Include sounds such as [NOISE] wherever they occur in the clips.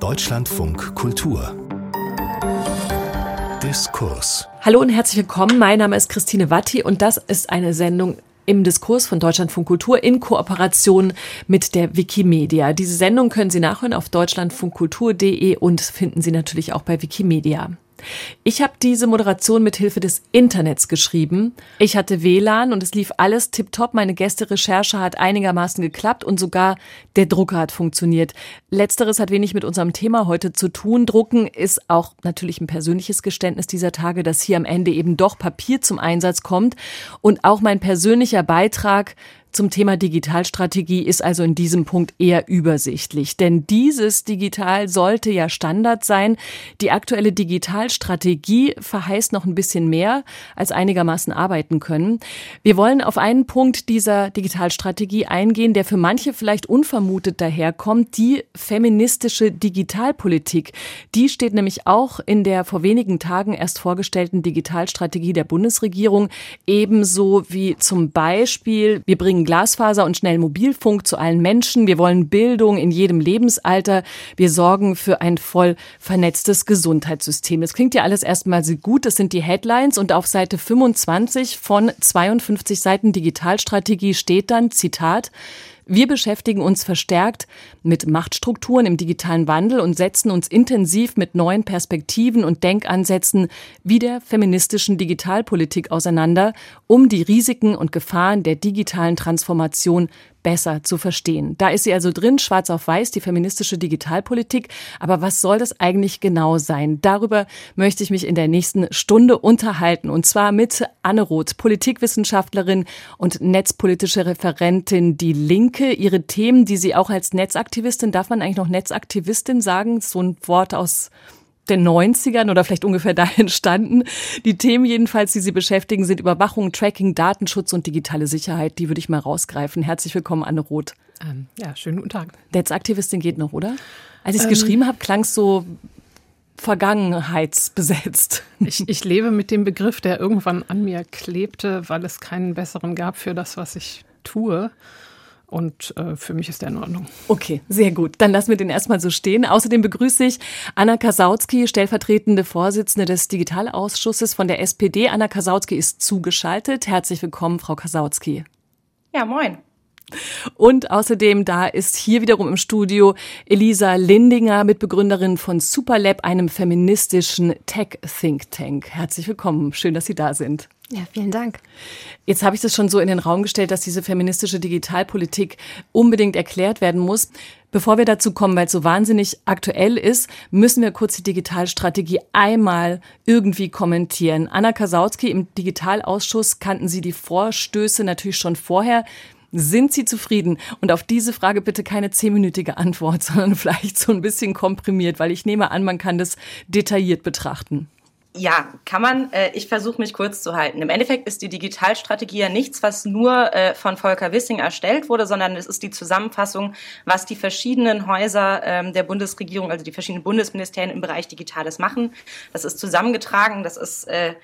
Deutschlandfunk Kultur Diskurs. Hallo und herzlich willkommen. Mein Name ist Christine Watti und das ist eine Sendung im Diskurs von Deutschlandfunk Kultur in Kooperation mit der Wikimedia. Diese Sendung können Sie nachhören auf deutschlandfunkkultur.de und finden Sie natürlich auch bei Wikimedia. Ich habe diese Moderation mit Hilfe des Internets geschrieben. Ich hatte WLAN und es lief alles tipptopp. Meine Gästerecherche hat einigermaßen geklappt und sogar der Drucker hat funktioniert. Letzteres hat wenig mit unserem Thema heute zu tun. Drucken ist auch natürlich ein persönliches Geständnis dieser Tage, dass hier am Ende eben doch Papier zum Einsatz kommt und auch mein persönlicher Beitrag zum Thema Digitalstrategie ist also in diesem Punkt eher übersichtlich. Denn dieses Digital sollte ja Standard sein. Die aktuelle Digitalstrategie verheißt noch ein bisschen mehr, als einigermaßen arbeiten können. Wir wollen auf einen Punkt dieser Digitalstrategie eingehen, der für manche vielleicht unvermutet daherkommt, die feministische Digitalpolitik. Die steht nämlich auch in der vor wenigen Tagen erst vorgestellten Digitalstrategie der Bundesregierung, ebenso wie zum Beispiel, wir bringen bringen Glasfaser und schnellen Mobilfunk zu allen Menschen. Wir wollen Bildung in jedem Lebensalter. Wir sorgen für ein voll vernetztes Gesundheitssystem. Das klingt ja alles erstmal sehr gut. Das sind die Headlines. Und auf Seite 25 von 52 Seiten Digitalstrategie steht dann, Zitat, wir beschäftigen uns verstärkt mit Machtstrukturen im digitalen Wandel und setzen uns intensiv mit neuen Perspektiven und Denkansätzen wie der feministischen Digitalpolitik auseinander, um die Risiken und Gefahren der digitalen Transformation besser zu verstehen. Da ist sie also drin, schwarz auf weiß, die feministische Digitalpolitik. Aber was soll das eigentlich genau sein? Darüber möchte ich mich in der nächsten Stunde unterhalten. Und zwar mit Anne Roth, Politikwissenschaftlerin und netzpolitische Referentin Die Linke. Ihre Themen, die sie auch als Netzaktivistin, darf man eigentlich noch Netzaktivistin sagen? So ein Wort aus den 90ern oder vielleicht ungefähr [LAUGHS] da entstanden. Die Themen jedenfalls, die Sie beschäftigen, sind Überwachung, Tracking, Datenschutz und digitale Sicherheit. Die würde ich mal rausgreifen. Herzlich willkommen, Anne Roth. Ähm, ja, schönen guten Tag. Netzaktivistin geht noch, oder? Als ich es ähm, geschrieben habe, klang es so vergangenheitsbesetzt. Ich, ich lebe mit dem Begriff, der irgendwann an mir klebte, weil es keinen besseren gab für das, was ich tue. Und äh, für mich ist der in Ordnung. Okay, sehr gut. Dann lassen wir den erstmal so stehen. Außerdem begrüße ich Anna Kasautsky, stellvertretende Vorsitzende des Digitalausschusses von der SPD. Anna Kasautsky ist zugeschaltet. Herzlich willkommen, Frau Kasautsky. Ja, moin. Und außerdem da ist hier wiederum im Studio Elisa Lindinger, Mitbegründerin von Superlab, einem feministischen Tech-Think Tank. Herzlich willkommen. Schön, dass Sie da sind. Ja, vielen Dank. Jetzt habe ich das schon so in den Raum gestellt, dass diese feministische Digitalpolitik unbedingt erklärt werden muss. Bevor wir dazu kommen, weil es so wahnsinnig aktuell ist, müssen wir kurz die Digitalstrategie einmal irgendwie kommentieren. Anna Kasautsky im Digitalausschuss kannten Sie die Vorstöße natürlich schon vorher. Sind Sie zufrieden? Und auf diese Frage bitte keine zehnminütige Antwort, [LAUGHS] sondern vielleicht so ein bisschen komprimiert, weil ich nehme an, man kann das detailliert betrachten. Ja, kann man. Äh, ich versuche mich kurz zu halten. Im Endeffekt ist die Digitalstrategie ja nichts, was nur äh, von Volker Wissing erstellt wurde, sondern es ist die Zusammenfassung, was die verschiedenen Häuser ähm, der Bundesregierung, also die verschiedenen Bundesministerien im Bereich Digitales machen. Das ist zusammengetragen, das ist äh,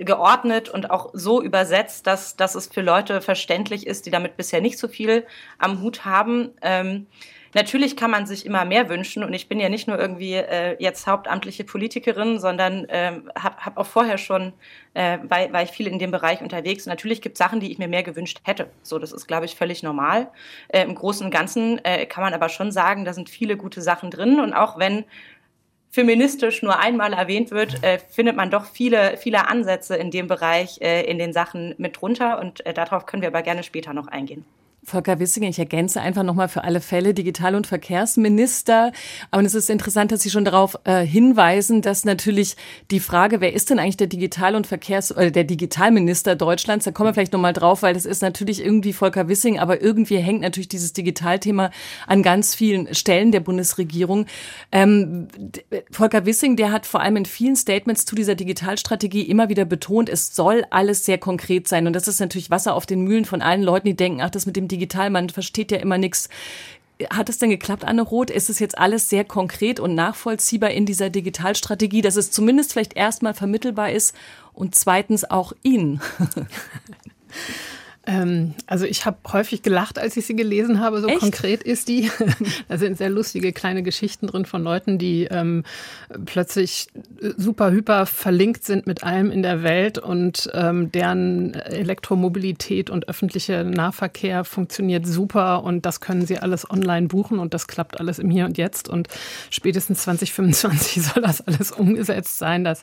geordnet und auch so übersetzt, dass, dass es für Leute verständlich ist, die damit bisher nicht so viel am Hut haben. Ähm, Natürlich kann man sich immer mehr wünschen und ich bin ja nicht nur irgendwie äh, jetzt hauptamtliche Politikerin, sondern ähm, habe hab auch vorher schon, äh, war, war ich viel in dem Bereich unterwegs. Natürlich gibt es Sachen, die ich mir mehr gewünscht hätte. So, das ist, glaube ich, völlig normal. Äh, Im Großen und Ganzen äh, kann man aber schon sagen, da sind viele gute Sachen drin und auch wenn feministisch nur einmal erwähnt wird, äh, findet man doch viele, viele Ansätze in dem Bereich äh, in den Sachen mit drunter und äh, darauf können wir aber gerne später noch eingehen. Volker Wissing, ich ergänze einfach nochmal für alle Fälle Digital- und Verkehrsminister. Und es ist interessant, dass Sie schon darauf äh, hinweisen, dass natürlich die Frage, wer ist denn eigentlich der Digital- und Verkehrs- oder der Digitalminister Deutschlands, da kommen wir vielleicht nochmal drauf, weil das ist natürlich irgendwie Volker Wissing, aber irgendwie hängt natürlich dieses Digitalthema an ganz vielen Stellen der Bundesregierung. Ähm, Volker Wissing, der hat vor allem in vielen Statements zu dieser Digitalstrategie immer wieder betont, es soll alles sehr konkret sein. Und das ist natürlich Wasser auf den Mühlen von allen Leuten, die denken, ach, das mit dem digital, man versteht ja immer nichts. Hat es denn geklappt, Anne Roth? Ist es jetzt alles sehr konkret und nachvollziehbar in dieser Digitalstrategie, dass es zumindest vielleicht erstmal vermittelbar ist und zweitens auch Ihnen? [LAUGHS] Ähm, also ich habe häufig gelacht, als ich sie gelesen habe. So Echt? konkret ist die. [LAUGHS] da sind sehr lustige kleine Geschichten drin von Leuten, die ähm, plötzlich super hyper verlinkt sind mit allem in der Welt und ähm, deren Elektromobilität und öffentlicher Nahverkehr funktioniert super und das können sie alles online buchen und das klappt alles im Hier und Jetzt und spätestens 2025 [LAUGHS] soll das alles umgesetzt sein. Das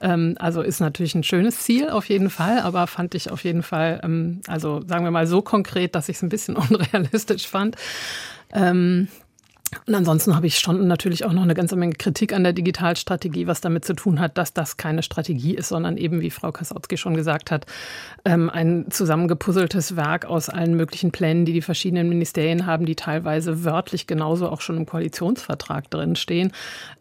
ähm, also ist natürlich ein schönes Ziel auf jeden Fall, aber fand ich auf jeden Fall ähm, also also sagen wir mal so konkret, dass ich es ein bisschen [LAUGHS] unrealistisch fand. Ähm, und ansonsten habe ich schon natürlich auch noch eine ganze Menge Kritik an der Digitalstrategie, was damit zu tun hat, dass das keine Strategie ist, sondern eben, wie Frau Kasautsky schon gesagt hat, ähm, ein zusammengepuzzeltes Werk aus allen möglichen Plänen, die die verschiedenen Ministerien haben, die teilweise wörtlich genauso auch schon im Koalitionsvertrag drinstehen,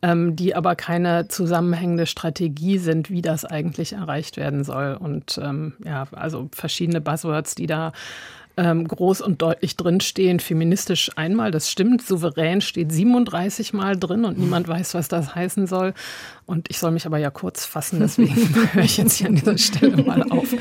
ähm, die aber keine zusammenhängende Strategie sind, wie das eigentlich erreicht werden soll. Und ähm, ja, also verschiedene Buzzwords, die da ähm, groß und deutlich drinstehen. Feministisch einmal, das stimmt. Souverän steht 37 Mal drin und niemand [LAUGHS] weiß, was das heißen soll. Und ich soll mich aber ja kurz fassen, deswegen [LAUGHS] höre ich jetzt hier an dieser Stelle mal auf.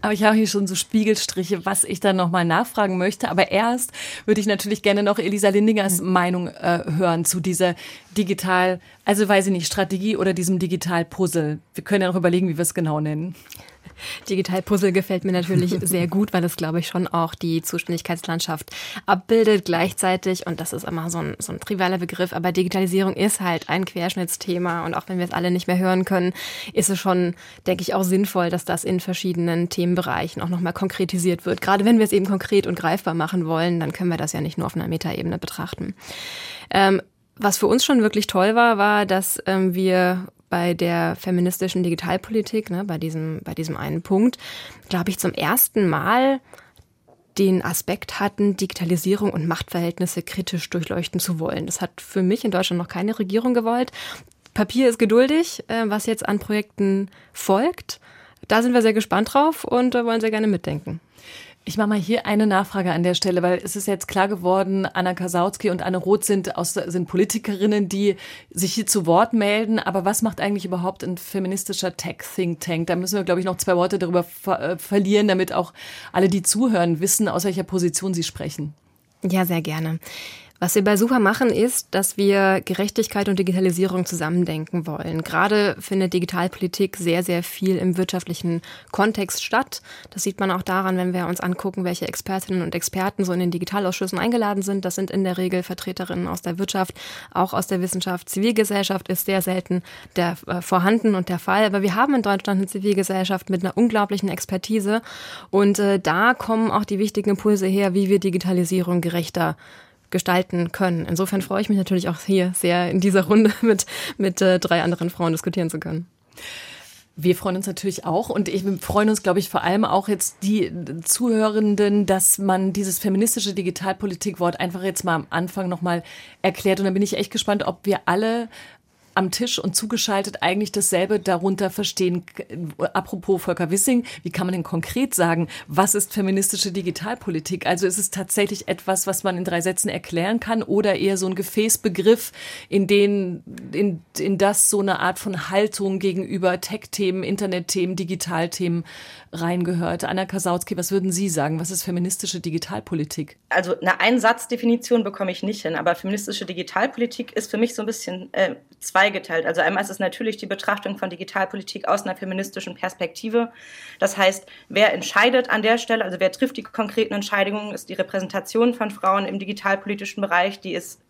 Aber ich habe hier schon so Spiegelstriche, was ich dann nochmal nachfragen möchte. Aber erst würde ich natürlich gerne noch Elisa Lindingers mhm. Meinung äh, hören zu dieser digital, also weiß ich nicht, Strategie oder diesem Digital-Puzzle. Wir können ja noch überlegen, wie wir es genau nennen. Digital-Puzzle gefällt mir natürlich [LAUGHS] sehr gut, weil es, glaube ich, schon auch die Zuständigkeitslandschaft abbildet gleichzeitig. Und das ist immer so ein, so ein trivialer Begriff. Aber Digitalisierung ist halt ein Querschnittsthema. Und auch wenn wir es alle nicht mehr hören können, ist es schon, denke ich, auch sinnvoll, dass das in verschiedenen Themenbereichen auch nochmal konkretisiert wird. Gerade wenn wir es eben konkret und greifbar machen wollen, dann können wir das ja nicht nur auf einer Metaebene betrachten. Ähm, was für uns schon wirklich toll war, war, dass ähm, wir bei der feministischen Digitalpolitik, ne, bei diesem, bei diesem einen Punkt, glaube ich, zum ersten Mal den Aspekt hatten, Digitalisierung und Machtverhältnisse kritisch durchleuchten zu wollen. Das hat für mich in Deutschland noch keine Regierung gewollt. Papier ist geduldig, äh, was jetzt an Projekten folgt. Da sind wir sehr gespannt drauf und wollen sehr gerne mitdenken. Ich mache mal hier eine Nachfrage an der Stelle, weil es ist jetzt klar geworden, Anna Kasautsky und Anne Roth sind, aus, sind Politikerinnen, die sich hier zu Wort melden. Aber was macht eigentlich überhaupt ein feministischer Tech-Think Tank? Da müssen wir, glaube ich, noch zwei Worte darüber ver äh, verlieren, damit auch alle, die zuhören, wissen, aus welcher Position sie sprechen. Ja, sehr gerne. Was wir bei Sucher machen, ist, dass wir Gerechtigkeit und Digitalisierung zusammendenken wollen. Gerade findet Digitalpolitik sehr, sehr viel im wirtschaftlichen Kontext statt. Das sieht man auch daran, wenn wir uns angucken, welche Expertinnen und Experten so in den Digitalausschüssen eingeladen sind. Das sind in der Regel Vertreterinnen aus der Wirtschaft, auch aus der Wissenschaft. Zivilgesellschaft ist sehr selten der, äh, vorhanden und der Fall. Aber wir haben in Deutschland eine Zivilgesellschaft mit einer unglaublichen Expertise. Und äh, da kommen auch die wichtigen Impulse her, wie wir Digitalisierung gerechter gestalten können. Insofern freue ich mich natürlich auch hier sehr in dieser Runde [LAUGHS] mit, mit äh, drei anderen Frauen diskutieren zu können. Wir freuen uns natürlich auch und ich freuen uns, glaube ich, vor allem auch jetzt die Zuhörenden, dass man dieses feministische Digitalpolitikwort einfach jetzt mal am Anfang nochmal erklärt. Und da bin ich echt gespannt, ob wir alle am Tisch und zugeschaltet eigentlich dasselbe darunter verstehen. Apropos Volker Wissing, wie kann man denn konkret sagen, was ist feministische Digitalpolitik? Also ist es tatsächlich etwas, was man in drei Sätzen erklären kann oder eher so ein Gefäßbegriff, in den, in, in das so eine Art von Haltung gegenüber Tech-Themen, Internet-Themen, Digitalthemen reingehört. Anna Kasautsky, was würden Sie sagen? Was ist feministische Digitalpolitik? Also eine Einsatzdefinition bekomme ich nicht hin, aber feministische Digitalpolitik ist für mich so ein bisschen äh, zweigeteilt. Also einmal ist es natürlich die Betrachtung von Digitalpolitik aus einer feministischen Perspektive. Das heißt, wer entscheidet an der Stelle, also wer trifft die konkreten Entscheidungen, ist die Repräsentation von Frauen im digitalpolitischen Bereich, die ist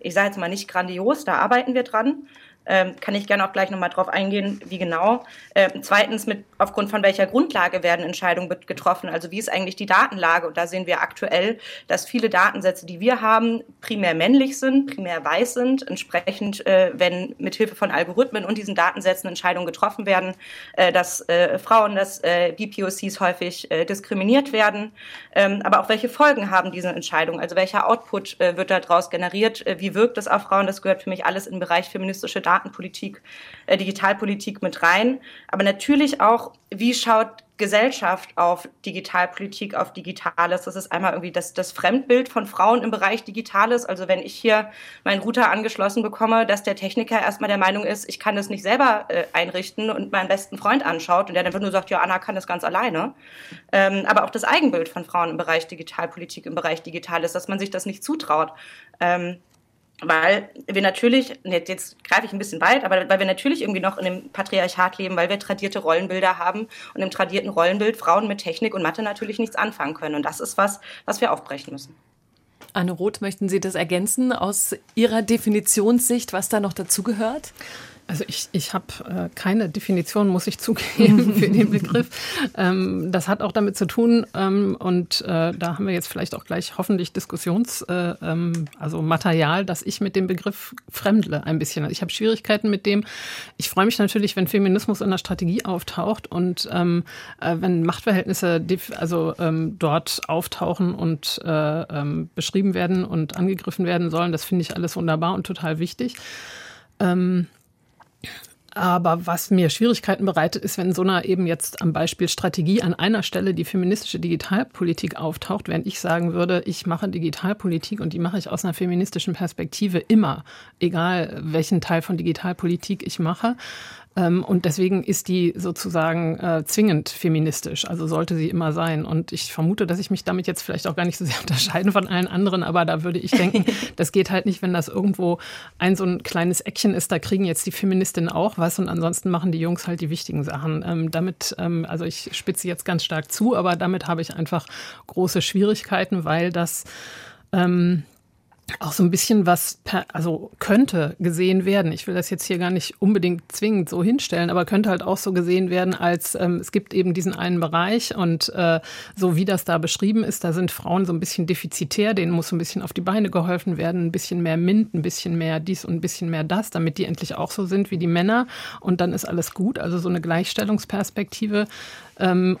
ich sage jetzt mal nicht grandios, da arbeiten wir dran. Ähm, kann ich gerne auch gleich nochmal drauf eingehen, wie genau. Ähm, zweitens, mit, aufgrund von welcher Grundlage werden Entscheidungen getroffen? Also wie ist eigentlich die Datenlage? Und da sehen wir aktuell, dass viele Datensätze, die wir haben, primär männlich sind, primär weiß sind. Entsprechend, äh, wenn mithilfe von Algorithmen und diesen Datensätzen Entscheidungen getroffen werden, äh, dass äh, Frauen, dass äh, BPOCs häufig äh, diskriminiert werden. Ähm, aber auch welche Folgen haben diese Entscheidungen? Also welcher Output äh, wird daraus generiert? Äh, wie wirkt es auf Frauen? Das gehört für mich alles im Bereich feministische Daten Datenpolitik, äh, Digitalpolitik mit rein. Aber natürlich auch, wie schaut Gesellschaft auf Digitalpolitik, auf Digitales. Das ist einmal irgendwie das, das Fremdbild von Frauen im Bereich Digitales. Also wenn ich hier meinen Router angeschlossen bekomme, dass der Techniker erstmal der Meinung ist, ich kann das nicht selber äh, einrichten und meinen besten Freund anschaut und der dann nur sagt, ja, Anna kann das ganz alleine. Ähm, aber auch das Eigenbild von Frauen im Bereich Digitalpolitik, im Bereich Digitales, dass man sich das nicht zutraut. Ähm, weil wir natürlich, jetzt, greife ich ein bisschen weit, aber weil wir natürlich irgendwie noch in dem Patriarchat leben, weil wir tradierte Rollenbilder haben und im tradierten Rollenbild Frauen mit Technik und Mathe natürlich nichts anfangen können. Und das ist was, was wir aufbrechen müssen. Anne Roth, möchten Sie das ergänzen aus Ihrer Definitionssicht, was da noch dazugehört? Also ich, ich habe äh, keine Definition, muss ich zugeben, [LAUGHS] für den Begriff. Ähm, das hat auch damit zu tun, ähm, und äh, da haben wir jetzt vielleicht auch gleich hoffentlich Diskussions, äh, ähm, also Material, dass ich mit dem Begriff fremdle ein bisschen. Also ich habe Schwierigkeiten mit dem. Ich freue mich natürlich, wenn Feminismus in der Strategie auftaucht und ähm, äh, wenn Machtverhältnisse also ähm, dort auftauchen und äh, ähm, beschrieben werden und angegriffen werden sollen. Das finde ich alles wunderbar und total wichtig. Ähm, aber was mir Schwierigkeiten bereitet, ist, wenn so einer eben jetzt am Beispiel Strategie an einer Stelle die feministische Digitalpolitik auftaucht, während ich sagen würde, ich mache Digitalpolitik und die mache ich aus einer feministischen Perspektive immer, egal welchen Teil von Digitalpolitik ich mache. Ähm, und deswegen ist die sozusagen äh, zwingend feministisch, also sollte sie immer sein. Und ich vermute, dass ich mich damit jetzt vielleicht auch gar nicht so sehr [LAUGHS] unterscheiden von allen anderen, aber da würde ich denken, [LAUGHS] das geht halt nicht, wenn das irgendwo ein so ein kleines Eckchen ist, da kriegen jetzt die Feministinnen auch was und ansonsten machen die Jungs halt die wichtigen Sachen. Ähm, damit, ähm, also ich spitze jetzt ganz stark zu, aber damit habe ich einfach große Schwierigkeiten, weil das ähm, auch so ein bisschen was, per, also könnte gesehen werden. Ich will das jetzt hier gar nicht unbedingt zwingend so hinstellen, aber könnte halt auch so gesehen werden, als ähm, es gibt eben diesen einen Bereich und äh, so wie das da beschrieben ist, da sind Frauen so ein bisschen defizitär, denen muss so ein bisschen auf die Beine geholfen werden, ein bisschen mehr Mint, ein bisschen mehr dies und ein bisschen mehr das, damit die endlich auch so sind wie die Männer und dann ist alles gut. Also so eine Gleichstellungsperspektive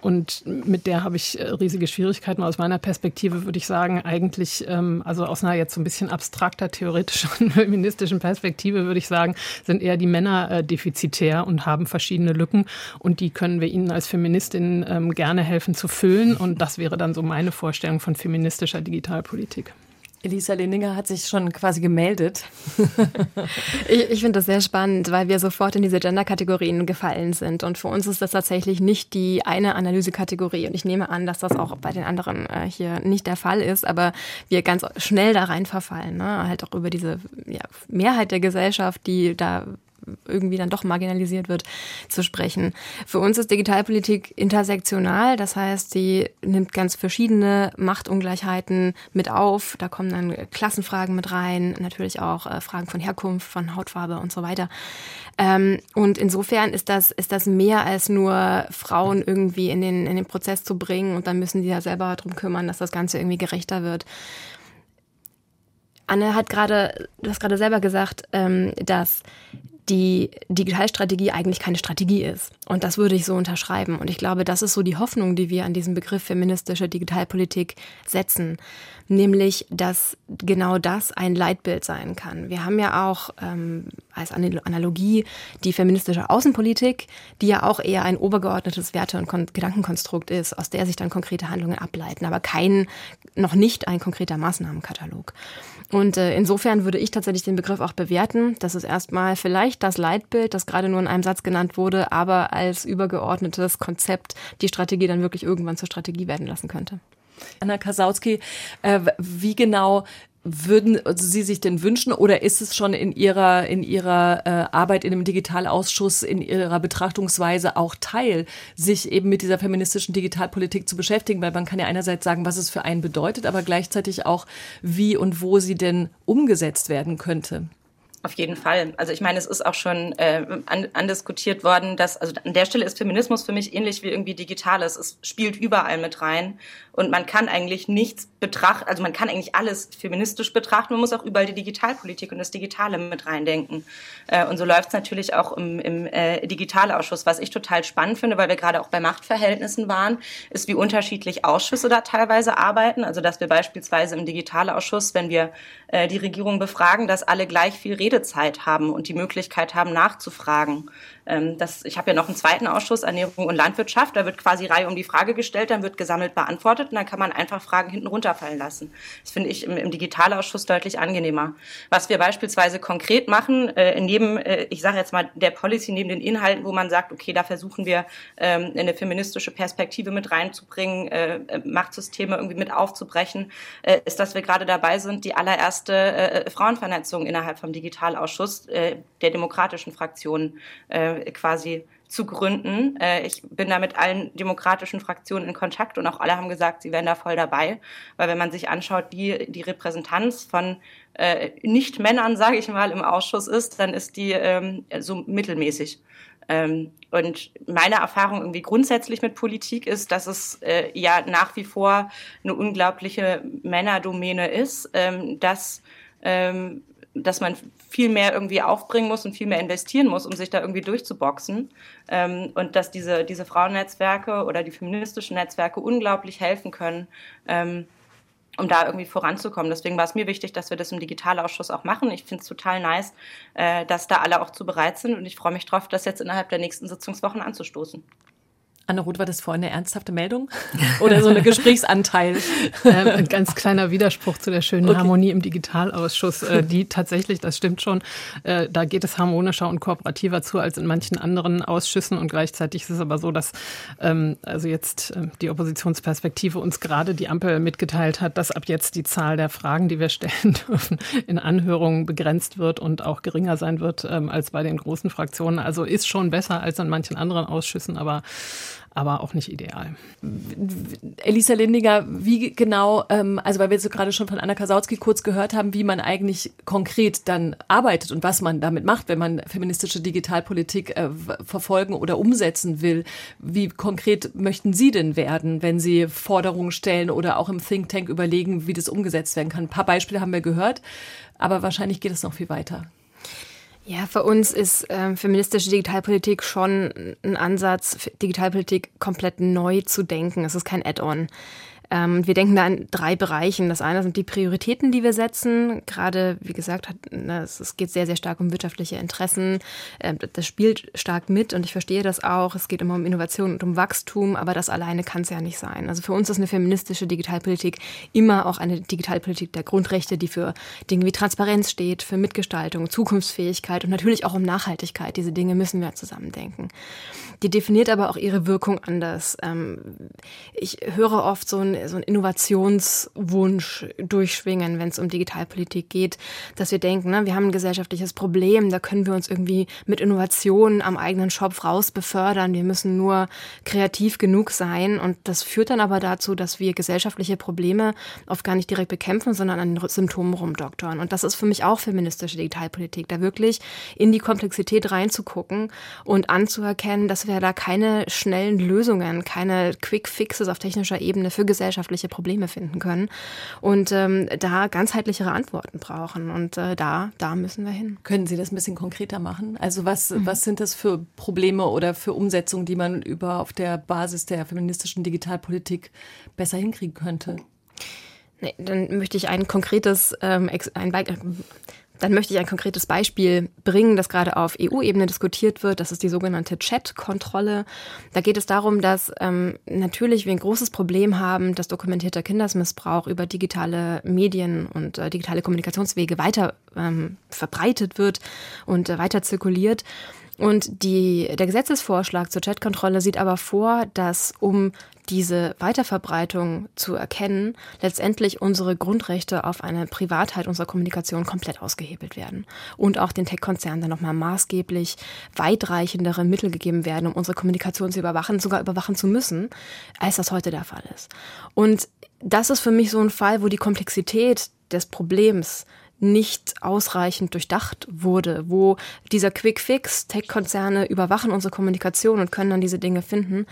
und mit der habe ich äh, riesige Schwierigkeiten. Aus meiner Perspektive würde ich sagen, eigentlich, ähm, also aus einer jetzt so ein bisschen abstrakter, theoretischer und [LAUGHS] feministischen Perspektive würde ich sagen, sind eher die Männer äh, defizitär und haben verschiedene Lücken. Und die können wir ihnen als Feministinnen ähm, gerne helfen zu füllen. Und das wäre dann so meine Vorstellung von feministischer Digitalpolitik. Elisa Leninger hat sich schon quasi gemeldet. [LAUGHS] ich, ich finde das sehr spannend, weil wir sofort in diese Gender-Kategorien gefallen sind. Und für uns ist das tatsächlich nicht die eine Analysekategorie. Und ich nehme an, dass das auch bei den anderen äh, hier nicht der Fall ist, aber wir ganz schnell da rein verfallen. Ne? Halt auch über diese ja, Mehrheit der Gesellschaft, die da irgendwie dann doch marginalisiert wird, zu sprechen. Für uns ist Digitalpolitik intersektional, das heißt, sie nimmt ganz verschiedene Machtungleichheiten mit auf. Da kommen dann Klassenfragen mit rein, natürlich auch äh, Fragen von Herkunft, von Hautfarbe und so weiter. Ähm, und insofern ist das, ist das mehr als nur Frauen irgendwie in den, in den Prozess zu bringen und dann müssen die ja selber darum kümmern, dass das Ganze irgendwie gerechter wird. Anne hat gerade, du hast gerade selber gesagt, ähm, dass die Digitalstrategie eigentlich keine Strategie ist. Und das würde ich so unterschreiben. Und ich glaube, das ist so die Hoffnung, die wir an diesem Begriff feministische Digitalpolitik setzen. Nämlich, dass genau das ein Leitbild sein kann. Wir haben ja auch ähm, als Analogie die feministische Außenpolitik, die ja auch eher ein obergeordnetes Werte- und Kon Gedankenkonstrukt ist, aus der sich dann konkrete Handlungen ableiten, aber kein, noch nicht ein konkreter Maßnahmenkatalog. Und äh, insofern würde ich tatsächlich den Begriff auch bewerten. Das ist erstmal vielleicht das Leitbild, das gerade nur in einem Satz genannt wurde, aber als übergeordnetes Konzept die Strategie dann wirklich irgendwann zur Strategie werden lassen könnte. Anna Kasautsky, äh, wie genau würden Sie sich denn wünschen oder ist es schon in Ihrer, in Ihrer äh, Arbeit in dem Digitalausschuss, in Ihrer Betrachtungsweise auch Teil, sich eben mit dieser feministischen Digitalpolitik zu beschäftigen? Weil man kann ja einerseits sagen, was es für einen bedeutet, aber gleichzeitig auch, wie und wo sie denn umgesetzt werden könnte. Auf jeden Fall. Also ich meine, es ist auch schon äh, an, andiskutiert worden, dass, also an der Stelle ist Feminismus für mich ähnlich wie irgendwie Digitales. Es spielt überall mit rein und man kann eigentlich nichts betrachten, also man kann eigentlich alles feministisch betrachten, man muss auch überall die Digitalpolitik und das Digitale mit reindenken. Äh, und so läuft es natürlich auch im, im äh, Digitalausschuss. Was ich total spannend finde, weil wir gerade auch bei Machtverhältnissen waren, ist, wie unterschiedlich Ausschüsse da teilweise arbeiten. Also dass wir beispielsweise im Digitalausschuss, wenn wir äh, die Regierung befragen, dass alle gleich viel reden Redezeit haben und die Möglichkeit haben, nachzufragen. Ähm, das, ich habe ja noch einen zweiten Ausschuss, Ernährung und Landwirtschaft. Da wird quasi Reihe um die Frage gestellt, dann wird gesammelt beantwortet und dann kann man einfach Fragen hinten runterfallen lassen. Das finde ich im, im Digitalausschuss deutlich angenehmer. Was wir beispielsweise konkret machen, äh, neben, äh, ich sage jetzt mal, der Policy, neben den Inhalten, wo man sagt, okay, da versuchen wir ähm, eine feministische Perspektive mit reinzubringen, äh, äh Machtsysteme irgendwie mit aufzubrechen, äh, ist, dass wir gerade dabei sind, die allererste äh, Frauenvernetzung innerhalb vom Digitalausschuss äh, der demokratischen Fraktionen äh, quasi zu gründen. Äh, ich bin da mit allen demokratischen Fraktionen in Kontakt und auch alle haben gesagt, sie wären da voll dabei, weil wenn man sich anschaut, wie die Repräsentanz von äh, Nicht-Männern, sage ich mal, im Ausschuss ist, dann ist die ähm, so mittelmäßig. Ähm, und meine Erfahrung irgendwie grundsätzlich mit Politik ist, dass es äh, ja nach wie vor eine unglaubliche Männerdomäne ist, ähm, dass ähm, dass man viel mehr irgendwie aufbringen muss und viel mehr investieren muss, um sich da irgendwie durchzuboxen. Ähm, und dass diese, diese Frauennetzwerke oder die feministischen Netzwerke unglaublich helfen können, ähm, um da irgendwie voranzukommen. Deswegen war es mir wichtig, dass wir das im Digitalausschuss auch machen. Ich finde es total nice, äh, dass da alle auch zu bereit sind und ich freue mich drauf, das jetzt innerhalb der nächsten Sitzungswochen anzustoßen. Anne-Ruth, war das vorhin eine ernsthafte Meldung oder so ein [LAUGHS] Gesprächsanteil? ähm, ein ganz kleiner Widerspruch zu der schönen okay. Harmonie im Digitalausschuss, äh, die tatsächlich, das stimmt schon, äh, da geht es harmonischer und kooperativer zu als in manchen anderen Ausschüssen und gleichzeitig ist es aber so, dass ähm, also jetzt äh, die Oppositionsperspektive uns gerade die Ampel mitgeteilt hat, dass ab jetzt die Zahl der Fragen, die wir stellen [LAUGHS] dürfen, in Anhörungen begrenzt wird und auch geringer sein wird ähm, als bei den großen Fraktionen. Also ist schon besser als in manchen anderen Ausschüssen, aber aber auch nicht ideal. Elisa Lindinger, wie genau, ähm, also weil wir jetzt gerade schon von Anna Kasautsky kurz gehört haben, wie man eigentlich konkret dann arbeitet und was man damit macht, wenn man feministische Digitalpolitik äh, verfolgen oder umsetzen will. Wie konkret möchten Sie denn werden, wenn Sie Forderungen stellen oder auch im Think Tank überlegen, wie das umgesetzt werden kann? Ein paar Beispiele haben wir gehört, aber wahrscheinlich geht es noch viel weiter. Ja, für uns ist äh, feministische Digitalpolitik schon ein Ansatz, Digitalpolitik komplett neu zu denken. Es ist kein Add-on. Ähm, wir denken da an drei Bereichen. Das eine sind die Prioritäten, die wir setzen. Gerade, wie gesagt, hat, na, es, geht sehr, sehr stark um wirtschaftliche Interessen. Ähm, das spielt stark mit und ich verstehe das auch. Es geht immer um Innovation und um Wachstum, aber das alleine kann es ja nicht sein. Also für uns ist eine feministische Digitalpolitik immer auch eine Digitalpolitik der Grundrechte, die für Dinge wie Transparenz steht, für Mitgestaltung, Zukunftsfähigkeit und natürlich auch um Nachhaltigkeit. Diese Dinge müssen wir zusammen denken. Die definiert aber auch ihre Wirkung anders. Ähm, ich höre oft so ein, so ein Innovationswunsch durchschwingen, wenn es um Digitalpolitik geht, dass wir denken, ne, wir haben ein gesellschaftliches Problem, da können wir uns irgendwie mit Innovationen am eigenen Schopf raus befördern. Wir müssen nur kreativ genug sein. Und das führt dann aber dazu, dass wir gesellschaftliche Probleme oft gar nicht direkt bekämpfen, sondern an den Symptomen rumdoktoren. Und das ist für mich auch feministische Digitalpolitik, da wirklich in die Komplexität reinzugucken und anzuerkennen, dass wir da keine schnellen Lösungen, keine Quick Fixes auf technischer Ebene für gesellschaftliche Probleme finden können und ähm, da ganzheitlichere Antworten brauchen. Und äh, da, da müssen wir hin. Können Sie das ein bisschen konkreter machen? Also was, mhm. was sind das für Probleme oder für Umsetzungen, die man über auf der Basis der feministischen Digitalpolitik besser hinkriegen könnte? Nee, dann möchte ich ein konkretes, ähm, ein, dann möchte ich ein konkretes Beispiel bringen, das gerade auf EU-Ebene diskutiert wird. Das ist die sogenannte Chat-Kontrolle. Da geht es darum, dass ähm, natürlich wir ein großes Problem haben, dass dokumentierter Kindesmissbrauch über digitale Medien und äh, digitale Kommunikationswege weiter ähm, verbreitet wird und äh, weiter zirkuliert. Und die, der Gesetzesvorschlag zur Chatkontrolle sieht aber vor, dass um diese Weiterverbreitung zu erkennen, letztendlich unsere Grundrechte auf eine Privatheit unserer Kommunikation komplett ausgehebelt werden. Und auch den Tech-Konzernen dann nochmal maßgeblich weitreichendere Mittel gegeben werden, um unsere Kommunikation zu überwachen, sogar überwachen zu müssen, als das heute der Fall ist. Und das ist für mich so ein Fall, wo die Komplexität des Problems nicht ausreichend durchdacht wurde, wo dieser Quick Fix, Tech-Konzerne überwachen unsere Kommunikation und können dann diese Dinge finden,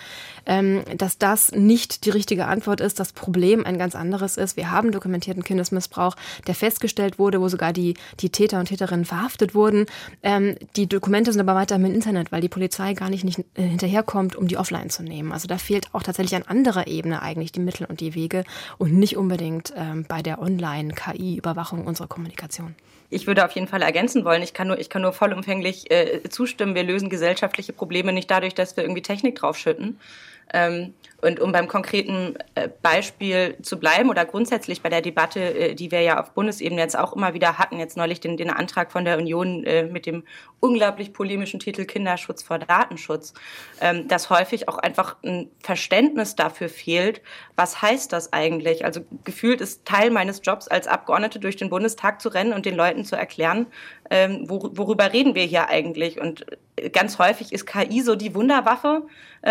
ähm, dass das nicht die richtige Antwort ist, das Problem ein ganz anderes ist. Wir haben dokumentierten Kindesmissbrauch, der festgestellt wurde, wo sogar die, die Täter und Täterinnen verhaftet wurden. Ähm, die Dokumente sind aber weiter im Internet, weil die Polizei gar nicht, nicht äh, hinterherkommt, um die offline zu nehmen. Also da fehlt auch tatsächlich an anderer Ebene eigentlich die Mittel und die Wege und nicht unbedingt ähm, bei der Online-KI-Überwachung unserer Kommunikation. Kommunikation. ich würde auf jeden Fall ergänzen wollen. Ich kann nur, ich kann nur vollumfänglich äh, zustimmen. Wir lösen gesellschaftliche Probleme nicht dadurch, dass wir irgendwie Technik draufschütten. Ähm, und um beim konkreten äh, Beispiel zu bleiben oder grundsätzlich bei der Debatte, äh, die wir ja auf Bundesebene jetzt auch immer wieder hatten, jetzt neulich den, den Antrag von der Union äh, mit dem unglaublich polemischen Titel Kinderschutz vor Datenschutz, ähm, dass häufig auch einfach ein Verständnis dafür fehlt, was heißt das eigentlich? Also gefühlt ist Teil meines Jobs als Abgeordnete durch den Bundestag zu rennen und den Leuten zu erklären, ähm, worüber reden wir hier eigentlich? Und ganz häufig ist KI so die Wunderwaffe,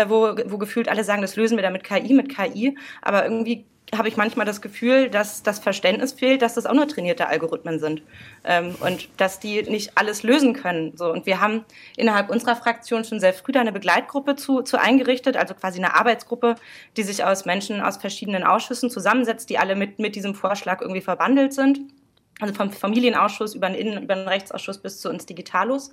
wo, wo gefühlt alle sagen, das lösen wir wieder mit KI, mit KI, aber irgendwie habe ich manchmal das Gefühl, dass das Verständnis fehlt, dass das auch nur trainierte Algorithmen sind ähm, und dass die nicht alles lösen können. So und wir haben innerhalb unserer Fraktion schon sehr früh da eine Begleitgruppe zu, zu eingerichtet, also quasi eine Arbeitsgruppe, die sich aus Menschen aus verschiedenen Ausschüssen zusammensetzt, die alle mit mit diesem Vorschlag irgendwie verbandelt sind. Also vom Familienausschuss über den Innen-, über den Rechtsausschuss bis zu uns Digitalos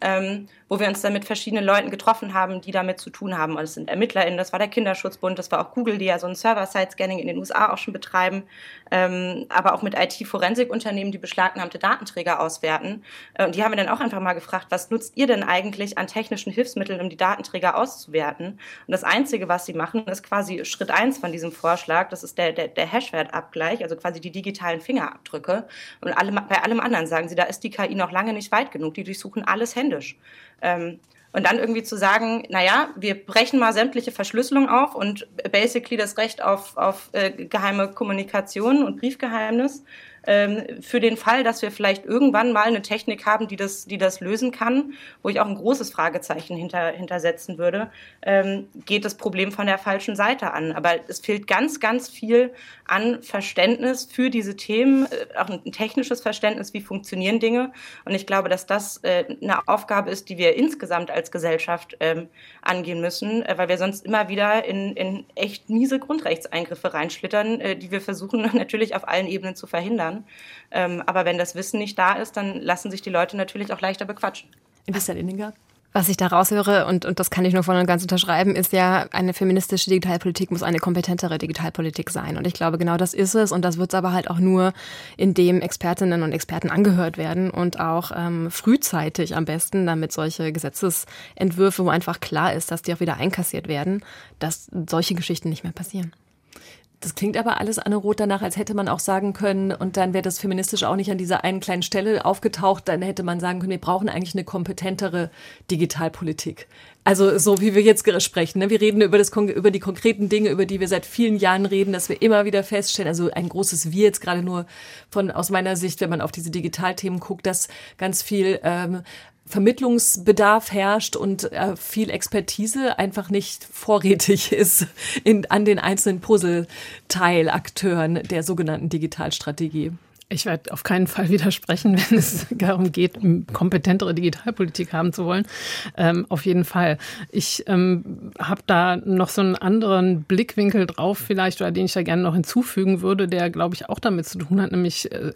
ähm, wo wir uns dann mit verschiedenen Leuten getroffen haben, die damit zu tun haben. Also es sind ErmittlerInnen, das war der Kinderschutzbund, das war auch Google, die ja so ein Server-Side-Scanning in den USA auch schon betreiben, ähm, aber auch mit IT-Forensikunternehmen, die beschlagnahmte Datenträger auswerten. Äh, und die haben wir dann auch einfach mal gefragt, was nutzt ihr denn eigentlich an technischen Hilfsmitteln, um die Datenträger auszuwerten? Und das Einzige, was sie machen, ist quasi Schritt eins von diesem Vorschlag, das ist der, der, der Hashwertabgleich, also quasi die digitalen Fingerabdrücke. Und alle, bei allem anderen sagen sie, da ist die KI noch lange nicht weit genug, die durchsuchen alles Hände händisch. Ähm, und dann irgendwie zu sagen, naja, wir brechen mal sämtliche Verschlüsselung auf und basically das Recht auf, auf äh, geheime Kommunikation und Briefgeheimnis für den Fall, dass wir vielleicht irgendwann mal eine Technik haben, die das, die das lösen kann, wo ich auch ein großes Fragezeichen hinter, hintersetzen würde, ähm, geht das Problem von der falschen Seite an. Aber es fehlt ganz, ganz viel an Verständnis für diese Themen, äh, auch ein technisches Verständnis, wie funktionieren Dinge. Und ich glaube, dass das äh, eine Aufgabe ist, die wir insgesamt als Gesellschaft ähm, angehen müssen, äh, weil wir sonst immer wieder in, in echt miese Grundrechtseingriffe reinschlittern, äh, die wir versuchen [LAUGHS] natürlich auf allen Ebenen zu verhindern lernen. Ähm, aber wenn das Wissen nicht da ist, dann lassen sich die Leute natürlich auch leichter bequatschen. Christian Inninger? Was ich da raushöre, und, und das kann ich nur voll und ganz unterschreiben, ist ja, eine feministische Digitalpolitik muss eine kompetentere Digitalpolitik sein. Und ich glaube, genau das ist es. Und das wird es aber halt auch nur, indem Expertinnen und Experten angehört werden und auch ähm, frühzeitig am besten, damit solche Gesetzesentwürfe, wo einfach klar ist, dass die auch wieder einkassiert werden, dass solche Geschichten nicht mehr passieren. Das klingt aber alles, Anne Roth, danach, als hätte man auch sagen können, und dann wäre das feministisch auch nicht an dieser einen kleinen Stelle aufgetaucht, dann hätte man sagen können, wir brauchen eigentlich eine kompetentere Digitalpolitik. Also so wie wir jetzt sprechen. Ne? Wir reden über, das, über die konkreten Dinge, über die wir seit vielen Jahren reden, dass wir immer wieder feststellen, also ein großes Wir jetzt gerade nur von aus meiner Sicht, wenn man auf diese Digitalthemen guckt, dass ganz viel ähm, Vermittlungsbedarf herrscht und äh, viel Expertise einfach nicht vorrätig [LAUGHS] ist in, an den einzelnen Puzzleteilakteuren der sogenannten Digitalstrategie. Ich werde auf keinen Fall widersprechen, [LAUGHS] wenn es darum geht, kompetentere Digitalpolitik haben zu wollen. Ähm, auf jeden Fall. Ich ähm, habe da noch so einen anderen Blickwinkel drauf vielleicht, oder den ich da gerne noch hinzufügen würde, der, glaube ich, auch damit zu tun hat, nämlich äh,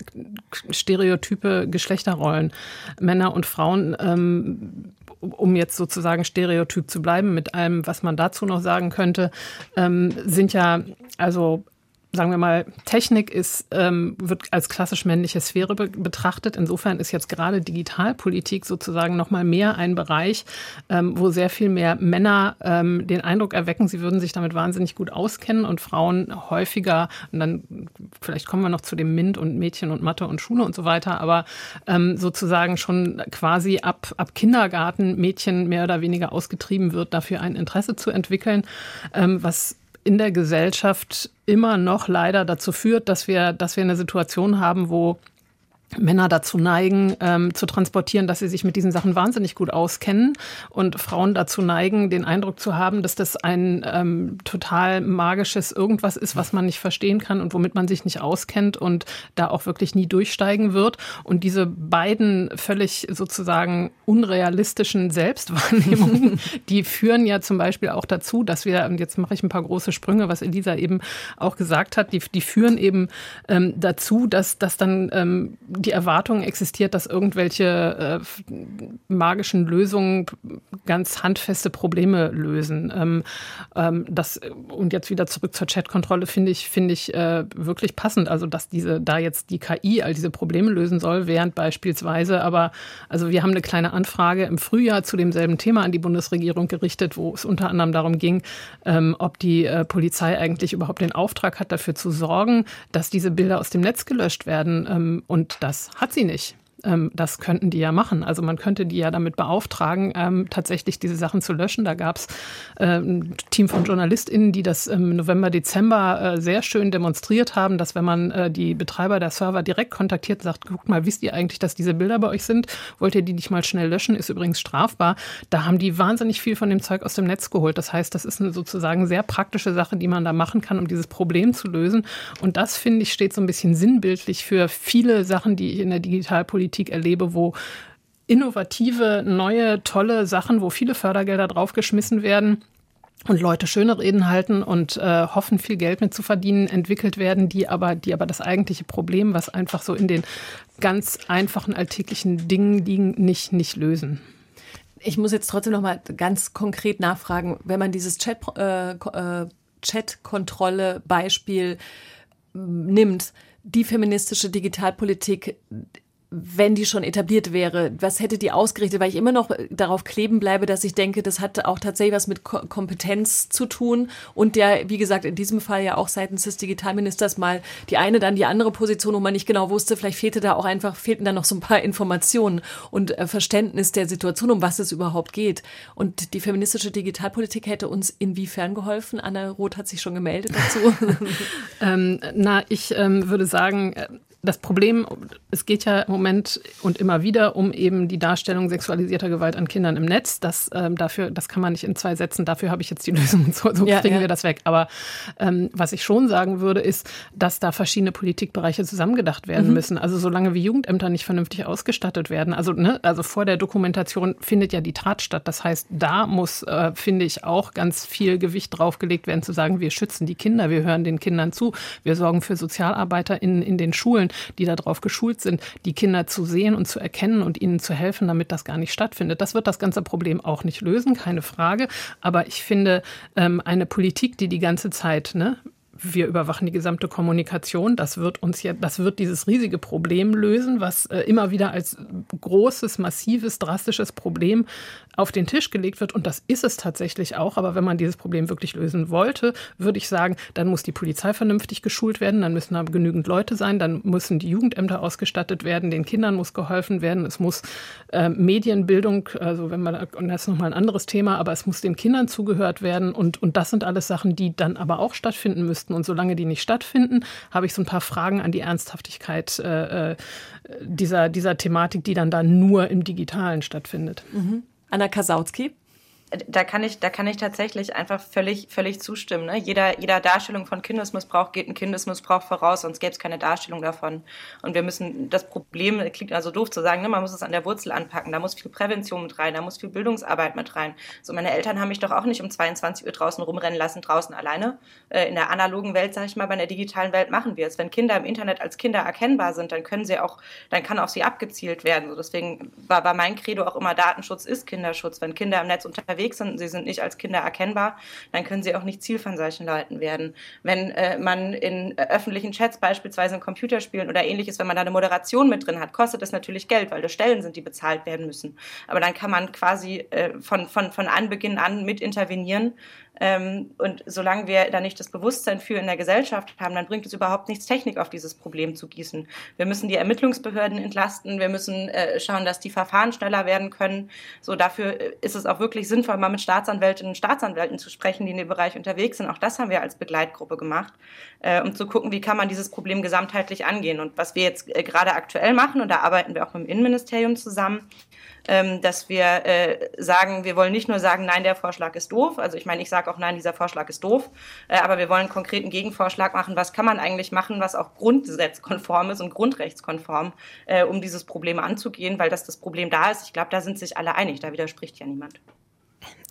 stereotype Geschlechterrollen. Männer und Frauen ähm, um jetzt sozusagen stereotyp zu bleiben mit allem, was man dazu noch sagen könnte, ähm, sind ja also sagen wir mal, Technik ist, ähm, wird als klassisch männliche Sphäre be betrachtet. Insofern ist jetzt gerade Digitalpolitik sozusagen nochmal mehr ein Bereich, ähm, wo sehr viel mehr Männer ähm, den Eindruck erwecken, sie würden sich damit wahnsinnig gut auskennen und Frauen häufiger, und dann vielleicht kommen wir noch zu dem MINT und Mädchen und Mathe und Schule und so weiter, aber ähm, sozusagen schon quasi ab, ab Kindergarten Mädchen mehr oder weniger ausgetrieben wird, dafür ein Interesse zu entwickeln, ähm, was in der Gesellschaft immer noch leider dazu führt, dass wir, dass wir eine Situation haben, wo Männer dazu neigen, ähm, zu transportieren, dass sie sich mit diesen Sachen wahnsinnig gut auskennen und Frauen dazu neigen, den Eindruck zu haben, dass das ein ähm, total magisches irgendwas ist, was man nicht verstehen kann und womit man sich nicht auskennt und da auch wirklich nie durchsteigen wird. Und diese beiden völlig sozusagen unrealistischen Selbstwahrnehmungen, [LAUGHS] die führen ja zum Beispiel auch dazu, dass wir, und jetzt mache ich ein paar große Sprünge, was Elisa eben auch gesagt hat, die, die führen eben ähm, dazu, dass, dass dann ähm, die Erwartung existiert, dass irgendwelche äh, magischen Lösungen ganz handfeste Probleme lösen. Ähm, ähm, das, und jetzt wieder zurück zur Chatkontrolle finde ich, finde ich äh, wirklich passend. Also, dass diese, da jetzt die KI all diese Probleme lösen soll, während beispielsweise, aber, also wir haben eine kleine Anfrage im Frühjahr zu demselben Thema an die Bundesregierung gerichtet, wo es unter anderem darum ging, ähm, ob die äh, Polizei eigentlich überhaupt den Auftrag hat, dafür zu sorgen, dass diese Bilder aus dem Netz gelöscht werden. Ähm, und das hat sie nicht ähm, das könnten die ja machen. Also man könnte die ja damit beauftragen, ähm, tatsächlich diese Sachen zu löschen. Da gab es äh, ein Team von JournalistInnen, die das im November, Dezember äh, sehr schön demonstriert haben, dass wenn man äh, die Betreiber der Server direkt kontaktiert und sagt, guckt mal, wisst ihr eigentlich, dass diese Bilder bei euch sind? Wollt ihr die nicht mal schnell löschen? Ist übrigens strafbar. Da haben die wahnsinnig viel von dem Zeug aus dem Netz geholt. Das heißt, das ist eine sozusagen sehr praktische Sache, die man da machen kann, um dieses Problem zu lösen. Und das, finde ich, steht so ein bisschen sinnbildlich für viele Sachen, die in der Digitalpolitik Politik erlebe, wo innovative, neue, tolle Sachen, wo viele Fördergelder draufgeschmissen werden und Leute schöne Reden halten und äh, hoffen, viel Geld mit zu verdienen, entwickelt werden, die aber, die aber das eigentliche Problem, was einfach so in den ganz einfachen alltäglichen Dingen liegen, nicht, nicht lösen. Ich muss jetzt trotzdem noch mal ganz konkret nachfragen, wenn man dieses Chat, äh, äh Chat-Kontrolle-Beispiel nimmt, die feministische Digitalpolitik wenn die schon etabliert wäre, was hätte die ausgerichtet? Weil ich immer noch darauf kleben bleibe, dass ich denke, das hat auch tatsächlich was mit Kompetenz zu tun und der, wie gesagt, in diesem Fall ja auch seitens des Digitalministers mal die eine, dann die andere Position, wo man nicht genau wusste, vielleicht fehlte da auch einfach, fehlten da noch so ein paar Informationen und äh, Verständnis der Situation, um was es überhaupt geht. Und die feministische Digitalpolitik hätte uns inwiefern geholfen? Anna Roth hat sich schon gemeldet dazu. [LAUGHS] ähm, na, ich ähm, würde sagen, äh, das Problem, es geht ja im Moment und immer wieder um eben die Darstellung sexualisierter Gewalt an Kindern im Netz. Das, ähm, dafür, das kann man nicht in zwei Sätzen, dafür habe ich jetzt die [LAUGHS] Lösung und so, so ja, kriegen ja. wir das weg. Aber ähm, was ich schon sagen würde, ist, dass da verschiedene Politikbereiche zusammengedacht werden mhm. müssen. Also solange wie Jugendämter nicht vernünftig ausgestattet werden, also, ne, also vor der Dokumentation findet ja die Tat statt. Das heißt, da muss, äh, finde ich, auch ganz viel Gewicht draufgelegt werden, zu sagen, wir schützen die Kinder, wir hören den Kindern zu, wir sorgen für Sozialarbeiter in, in den Schulen die darauf geschult sind, die Kinder zu sehen und zu erkennen und ihnen zu helfen, damit das gar nicht stattfindet. Das wird das ganze Problem auch nicht lösen, keine Frage. Aber ich finde, ähm, eine Politik, die die ganze Zeit ne, wir überwachen die gesamte Kommunikation. Das wird uns ja, das wird dieses riesige Problem lösen, was äh, immer wieder als großes, massives, drastisches Problem auf den Tisch gelegt wird. Und das ist es tatsächlich auch. Aber wenn man dieses Problem wirklich lösen wollte, würde ich sagen, dann muss die Polizei vernünftig geschult werden, dann müssen da genügend Leute sein, dann müssen die Jugendämter ausgestattet werden, den Kindern muss geholfen werden, es muss äh, Medienbildung, also wenn man, und das ist nochmal ein anderes Thema, aber es muss den Kindern zugehört werden. Und, und das sind alles Sachen, die dann aber auch stattfinden müssten. Und solange die nicht stattfinden, habe ich so ein paar Fragen an die Ernsthaftigkeit äh, äh, dieser, dieser Thematik, die dann da nur im Digitalen stattfindet. Mhm. Anna Kasautsky da kann ich, da kann ich tatsächlich einfach völlig, völlig zustimmen. Ne? Jeder, jeder Darstellung von Kindesmissbrauch geht ein Kindesmissbrauch voraus, sonst gäbe es keine Darstellung davon. Und wir müssen das Problem, klingt also doof zu sagen, ne? man muss es an der Wurzel anpacken. Da muss viel Prävention mit rein, da muss viel Bildungsarbeit mit rein. So, meine Eltern haben mich doch auch nicht um 22 Uhr draußen rumrennen lassen, draußen alleine. Äh, in der analogen Welt, sage ich mal, bei der digitalen Welt machen wir es. Wenn Kinder im Internet als Kinder erkennbar sind, dann können sie auch, dann kann auch sie abgezielt werden. So, deswegen war, war mein Credo auch immer, Datenschutz ist Kinderschutz. Wenn Kinder im Netz unterwegs unterwegs sind sie sind nicht als Kinder erkennbar, dann können sie auch nicht Ziel von solchen Leuten werden. Wenn äh, man in äh, öffentlichen Chats beispielsweise in Computerspielen oder ähnliches, wenn man da eine Moderation mit drin hat, kostet das natürlich Geld, weil das Stellen sind, die bezahlt werden müssen. Aber dann kann man quasi äh, von, von, von Anbeginn an mit intervenieren und solange wir da nicht das Bewusstsein für in der Gesellschaft haben, dann bringt es überhaupt nichts, Technik auf dieses Problem zu gießen. Wir müssen die Ermittlungsbehörden entlasten, wir müssen äh, schauen, dass die Verfahren schneller werden können. So dafür äh, ist es auch wirklich sinnvoll, mal mit Staatsanwältinnen und Staatsanwälten zu sprechen, die in dem Bereich unterwegs sind. Auch das haben wir als Begleitgruppe gemacht, äh, um zu gucken, wie kann man dieses Problem gesamtheitlich angehen. Und was wir jetzt gerade aktuell machen, und da arbeiten wir auch mit dem Innenministerium zusammen, ähm, dass wir äh, sagen, wir wollen nicht nur sagen, nein, der Vorschlag ist doof. Also ich meine, ich sage auch, nein, dieser Vorschlag ist doof. Äh, aber wir wollen einen konkreten Gegenvorschlag machen. Was kann man eigentlich machen, was auch grundgesetzkonform ist und grundrechtskonform, äh, um dieses Problem anzugehen, weil das das Problem da ist. Ich glaube, da sind sich alle einig. Da widerspricht ja niemand.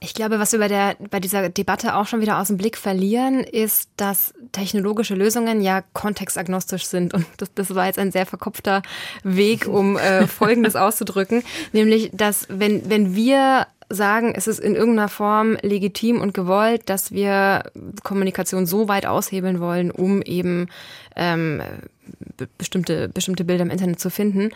Ich glaube, was wir bei, der, bei dieser Debatte auch schon wieder aus dem Blick verlieren, ist, dass technologische Lösungen ja kontextagnostisch sind. Und das, das war jetzt ein sehr verkopfter Weg, um äh, Folgendes [LAUGHS] auszudrücken. Nämlich, dass wenn, wenn wir sagen, es ist in irgendeiner Form legitim und gewollt, dass wir Kommunikation so weit aushebeln wollen, um eben ähm, bestimmte, bestimmte Bilder im Internet zu finden,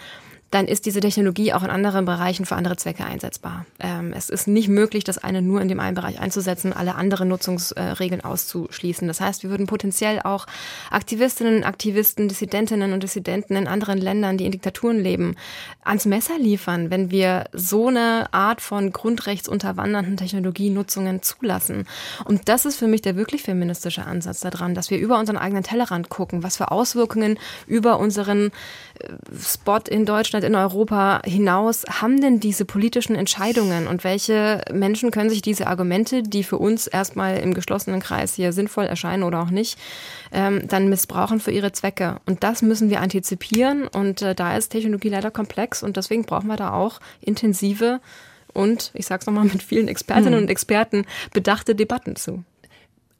dann ist diese Technologie auch in anderen Bereichen für andere Zwecke einsetzbar. Ähm, es ist nicht möglich, das eine nur in dem einen Bereich einzusetzen, alle anderen Nutzungsregeln auszuschließen. Das heißt, wir würden potenziell auch Aktivistinnen, Aktivisten, Dissidentinnen und Dissidenten in anderen Ländern, die in Diktaturen leben, ans Messer liefern, wenn wir so eine Art von grundrechtsunterwandernden Technologienutzungen zulassen. Und das ist für mich der wirklich feministische Ansatz daran, dass wir über unseren eigenen Tellerrand gucken, was für Auswirkungen über unseren Spot in Deutschland in Europa hinaus haben denn diese politischen Entscheidungen und welche Menschen können sich diese Argumente, die für uns erstmal im geschlossenen Kreis hier sinnvoll erscheinen oder auch nicht, ähm, dann missbrauchen für ihre Zwecke? Und das müssen wir antizipieren und äh, da ist Technologie leider komplex und deswegen brauchen wir da auch intensive und, ich sage es nochmal, mit vielen Expertinnen hm. und Experten bedachte Debatten zu.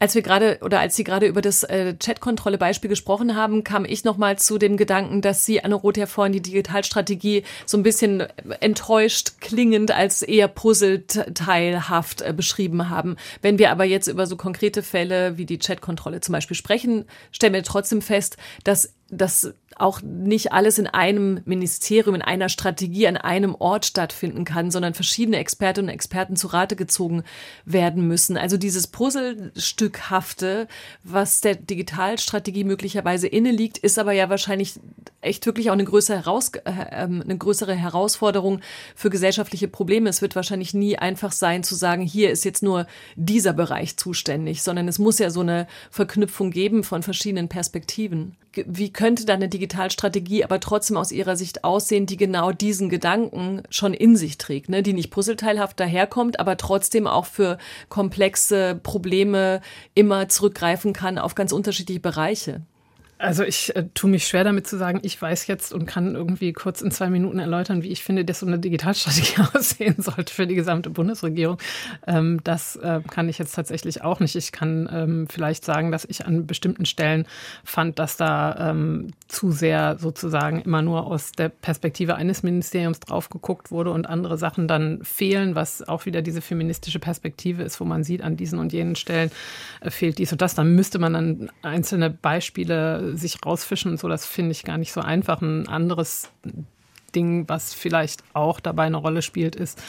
Als wir gerade oder als Sie gerade über das äh, Chatkontrolle-Beispiel gesprochen haben, kam ich nochmal zu dem Gedanken, dass Sie, Anne Roth, ja vorhin die Digitalstrategie so ein bisschen enttäuscht klingend als eher puzzleteilhaft äh, beschrieben haben. Wenn wir aber jetzt über so konkrete Fälle wie die Chatkontrolle zum Beispiel sprechen, stellen wir trotzdem fest, dass dass auch nicht alles in einem Ministerium, in einer Strategie, an einem Ort stattfinden kann, sondern verschiedene Expertinnen und Experten zu Rate gezogen werden müssen. Also dieses Puzzlestückhafte, was der Digitalstrategie möglicherweise inne liegt, ist aber ja wahrscheinlich echt wirklich auch eine größere, Heraus äh, ähm, eine größere Herausforderung für gesellschaftliche Probleme. Es wird wahrscheinlich nie einfach sein zu sagen, hier ist jetzt nur dieser Bereich zuständig, sondern es muss ja so eine Verknüpfung geben von verschiedenen Perspektiven wie könnte dann eine Digitalstrategie aber trotzdem aus Ihrer Sicht aussehen, die genau diesen Gedanken schon in sich trägt, ne? die nicht puzzleteilhaft daherkommt, aber trotzdem auch für komplexe Probleme immer zurückgreifen kann auf ganz unterschiedliche Bereiche? Also ich äh, tue mich schwer damit zu sagen, ich weiß jetzt und kann irgendwie kurz in zwei Minuten erläutern, wie ich finde, dass so eine Digitalstrategie [LAUGHS] aussehen sollte für die gesamte Bundesregierung. Ähm, das äh, kann ich jetzt tatsächlich auch nicht. Ich kann ähm, vielleicht sagen, dass ich an bestimmten Stellen fand, dass da ähm, zu sehr sozusagen immer nur aus der Perspektive eines Ministeriums drauf geguckt wurde und andere Sachen dann fehlen, was auch wieder diese feministische Perspektive ist, wo man sieht, an diesen und jenen Stellen äh, fehlt dies und das. Dann müsste man dann einzelne Beispiele sich rausfischen und so, das finde ich gar nicht so einfach. Ein anderes Ding, was vielleicht auch dabei eine Rolle spielt, ist,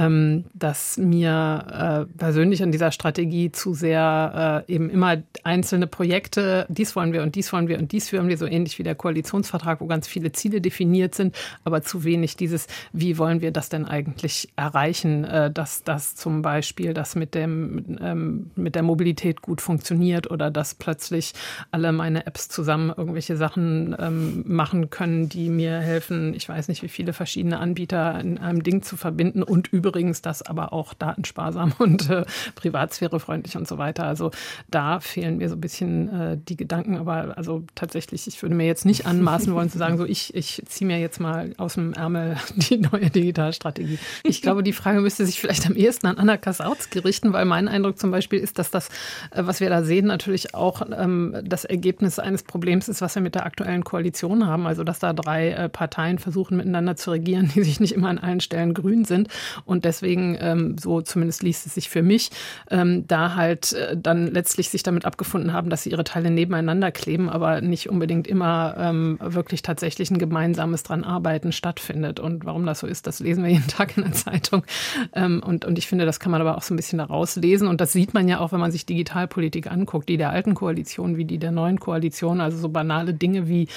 ähm, dass mir äh, persönlich an dieser Strategie zu sehr äh, eben immer einzelne Projekte, dies wollen wir und dies wollen wir und dies führen wir, so ähnlich wie der Koalitionsvertrag, wo ganz viele Ziele definiert sind, aber zu wenig dieses, wie wollen wir das denn eigentlich erreichen, äh, dass das zum Beispiel das mit, dem, ähm, mit der Mobilität gut funktioniert oder dass plötzlich alle meine Apps zusammen irgendwelche Sachen ähm, machen können, die mir helfen, ich weiß nicht, wie viele verschiedene Anbieter in einem Ding zu verbinden und über übrigens das aber auch datensparsam [LAUGHS] und äh, privatsphärefreundlich und so weiter. Also da fehlen mir so ein bisschen äh, die Gedanken, aber also tatsächlich, ich würde mir jetzt nicht anmaßen wollen zu sagen, so ich, ich ziehe mir jetzt mal aus dem Ärmel [LAUGHS] die neue Digitalstrategie. Ich glaube, die Frage müsste sich vielleicht am ehesten an Anna Kasautski richten, weil mein Eindruck zum Beispiel ist, dass das, äh, was wir da sehen, natürlich auch ähm, das Ergebnis eines Problems ist, was wir mit der aktuellen Koalition haben. Also dass da drei äh, Parteien versuchen miteinander zu regieren, die sich nicht immer an allen Stellen grün sind und deswegen, ähm, so zumindest liest es sich für mich, ähm, da halt äh, dann letztlich sich damit abgefunden haben, dass sie ihre Teile nebeneinander kleben, aber nicht unbedingt immer ähm, wirklich tatsächlich ein gemeinsames dran arbeiten stattfindet. Und warum das so ist, das lesen wir jeden [LAUGHS] Tag in der Zeitung. Ähm, und, und ich finde, das kann man aber auch so ein bisschen daraus lesen. Und das sieht man ja auch, wenn man sich Digitalpolitik anguckt, die der alten Koalition wie die der neuen Koalition. Also so banale Dinge wie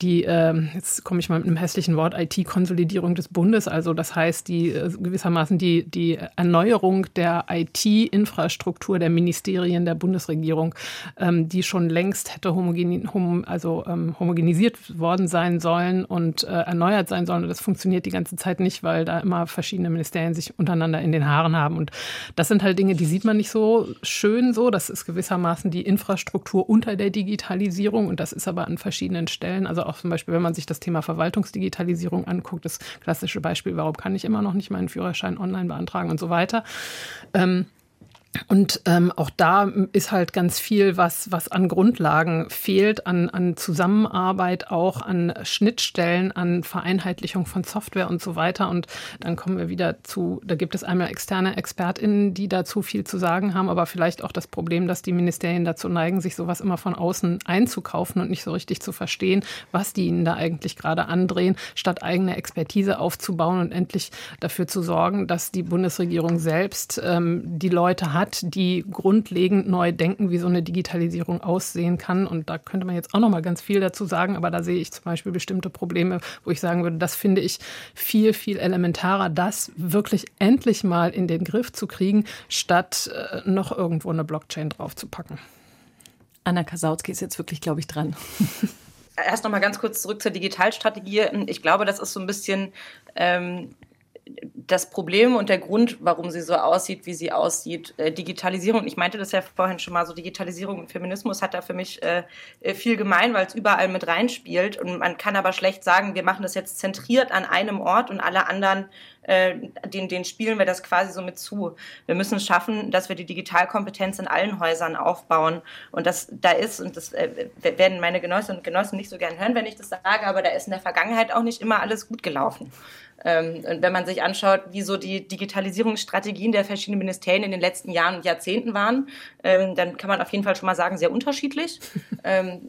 die, äh, jetzt komme ich mal mit einem hässlichen Wort, IT-Konsolidierung des Bundes. Also das heißt, die äh, gewissermaßen gewissermaßen die, die Erneuerung der IT-Infrastruktur der Ministerien der Bundesregierung, ähm, die schon längst hätte homogen, hom, also, ähm, homogenisiert worden sein sollen und äh, erneuert sein sollen. Und das funktioniert die ganze Zeit nicht, weil da immer verschiedene Ministerien sich untereinander in den Haaren haben. Und das sind halt Dinge, die sieht man nicht so schön so. Das ist gewissermaßen die Infrastruktur unter der Digitalisierung. Und das ist aber an verschiedenen Stellen. Also auch zum Beispiel, wenn man sich das Thema Verwaltungsdigitalisierung anguckt, das klassische Beispiel, warum kann ich immer noch nicht meinen Führerschein Führerschein online beantragen und so weiter. Ähm, und ähm, auch da ist halt ganz viel, was, was an Grundlagen fehlt, an, an Zusammenarbeit, auch an Schnittstellen, an Vereinheitlichung von Software und so weiter. Und dann kommen wir wieder zu, da gibt es einmal externe ExpertInnen, die dazu viel zu sagen haben, aber vielleicht auch das Problem, dass die Ministerien dazu neigen, sich sowas immer von außen einzukaufen und nicht so richtig zu verstehen, was die ihnen da eigentlich gerade andrehen, statt eigene Expertise aufzubauen und endlich dafür zu sorgen, dass die Bundesregierung selbst ähm, die Leute hat, hat, die grundlegend neu denken, wie so eine Digitalisierung aussehen kann. Und da könnte man jetzt auch noch mal ganz viel dazu sagen, aber da sehe ich zum Beispiel bestimmte Probleme, wo ich sagen würde, das finde ich viel, viel elementarer, das wirklich endlich mal in den Griff zu kriegen, statt äh, noch irgendwo eine Blockchain draufzupacken. Anna Kasautsky ist jetzt wirklich, glaube ich, dran. [LAUGHS] Erst noch mal ganz kurz zurück zur Digitalstrategie. Ich glaube, das ist so ein bisschen ähm, das Problem und der Grund, warum sie so aussieht, wie sie aussieht, äh, Digitalisierung, ich meinte das ja vorhin schon mal, so Digitalisierung und Feminismus hat da für mich äh, äh viel gemein, weil es überall mit reinspielt. Und man kann aber schlecht sagen, wir machen das jetzt zentriert an einem Ort und alle anderen, äh, den, den spielen wir das quasi so mit zu. Wir müssen es schaffen, dass wir die Digitalkompetenz in allen Häusern aufbauen. Und das da ist, und das äh, werden meine Genossinnen und Genossen nicht so gern hören, wenn ich das sage, aber da ist in der Vergangenheit auch nicht immer alles gut gelaufen. Ähm, und wenn man sich anschaut, wie so die Digitalisierungsstrategien der verschiedenen Ministerien in den letzten Jahren und Jahrzehnten waren, ähm, dann kann man auf jeden Fall schon mal sagen, sehr unterschiedlich. [LAUGHS] ähm,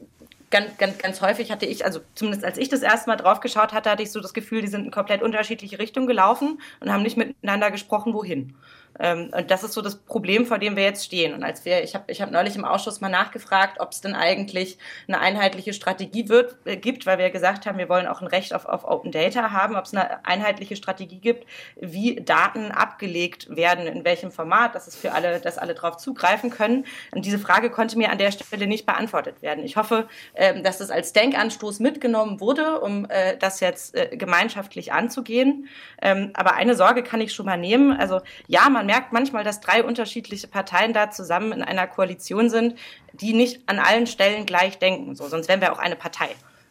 ganz, ganz, ganz häufig hatte ich, also zumindest als ich das erste Mal drauf geschaut hatte, hatte ich so das Gefühl, die sind in komplett unterschiedliche Richtungen gelaufen und haben nicht miteinander gesprochen, wohin. Ähm, und das ist so das Problem, vor dem wir jetzt stehen. Und als wir, ich habe ich hab neulich im Ausschuss mal nachgefragt, ob es denn eigentlich eine einheitliche Strategie wird, äh, gibt, weil wir gesagt haben, wir wollen auch ein Recht auf, auf Open Data haben, ob es eine einheitliche Strategie gibt, wie Daten abgelegt werden, in welchem Format, dass es für alle, dass alle darauf zugreifen können. Und diese Frage konnte mir an der Stelle nicht beantwortet werden. Ich hoffe, äh, dass das als Denkanstoß mitgenommen wurde, um äh, das jetzt äh, gemeinschaftlich anzugehen. Ähm, aber eine Sorge kann ich schon mal nehmen. Also ja, man man merkt manchmal, dass drei unterschiedliche Parteien da zusammen in einer Koalition sind, die nicht an allen Stellen gleich denken. So, sonst wären wir auch eine Partei.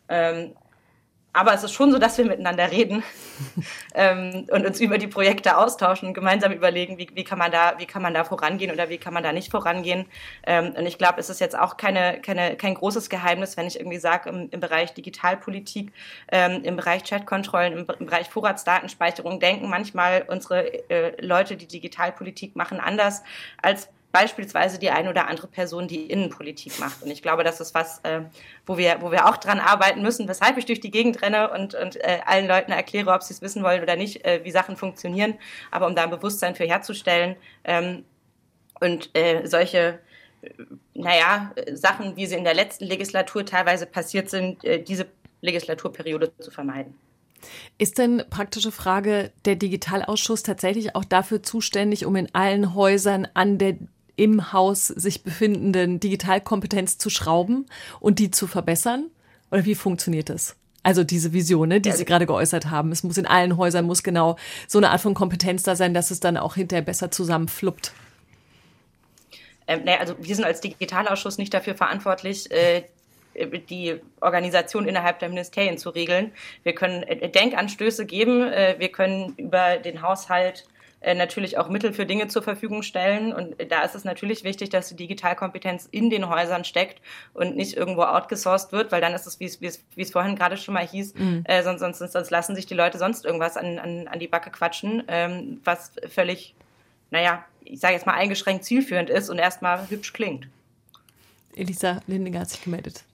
Ähm, aber es ist schon so, dass wir miteinander reden [LAUGHS] ähm, und uns über die Projekte austauschen und gemeinsam überlegen, wie, wie, kann man da, wie kann man da vorangehen oder wie kann man da nicht vorangehen. Ähm, und ich glaube, es ist jetzt auch keine, keine, kein großes Geheimnis, wenn ich irgendwie sage, im, im Bereich Digitalpolitik, ähm, im Bereich Chatkontrollen, im, im, Bereich Vorratsdatenspeicherung denken manchmal unsere äh, Leute, die Digitalpolitik machen, anders als beispielsweise die eine oder andere Person, die Innenpolitik macht. Und ich glaube, das ist was, äh, wo, wir, wo wir auch dran arbeiten müssen, weshalb ich durch die Gegend renne und, und äh, allen Leuten erkläre, ob sie es wissen wollen oder nicht, äh, wie Sachen funktionieren, aber um da ein Bewusstsein für herzustellen ähm, und äh, solche naja, Sachen, wie sie in der letzten Legislatur teilweise passiert sind, äh, diese Legislaturperiode zu vermeiden. Ist denn praktische Frage der Digitalausschuss tatsächlich auch dafür zuständig, um in allen Häusern an der im Haus sich befindenden Digitalkompetenz zu schrauben und die zu verbessern? Oder wie funktioniert das? Also diese Vision, ne, die Sie gerade geäußert haben. Es muss in allen Häusern muss genau so eine Art von Kompetenz da sein, dass es dann auch hinterher besser zusammenfluppt. Ähm, naja, also wir sind als Digitalausschuss nicht dafür verantwortlich, äh, die Organisation innerhalb der Ministerien zu regeln. Wir können äh, Denkanstöße geben, äh, wir können über den Haushalt äh, natürlich auch Mittel für Dinge zur Verfügung stellen. Und da ist es natürlich wichtig, dass die Digitalkompetenz in den Häusern steckt und nicht irgendwo outgesourced wird, weil dann ist es, wie es, wie es, wie es vorhin gerade schon mal hieß, mhm. äh, sonst, sonst, sonst lassen sich die Leute sonst irgendwas an, an, an die Backe quatschen, ähm, was völlig, naja, ich sage jetzt mal eingeschränkt zielführend ist und erstmal hübsch klingt. Elisa Lindinger hat sich gemeldet.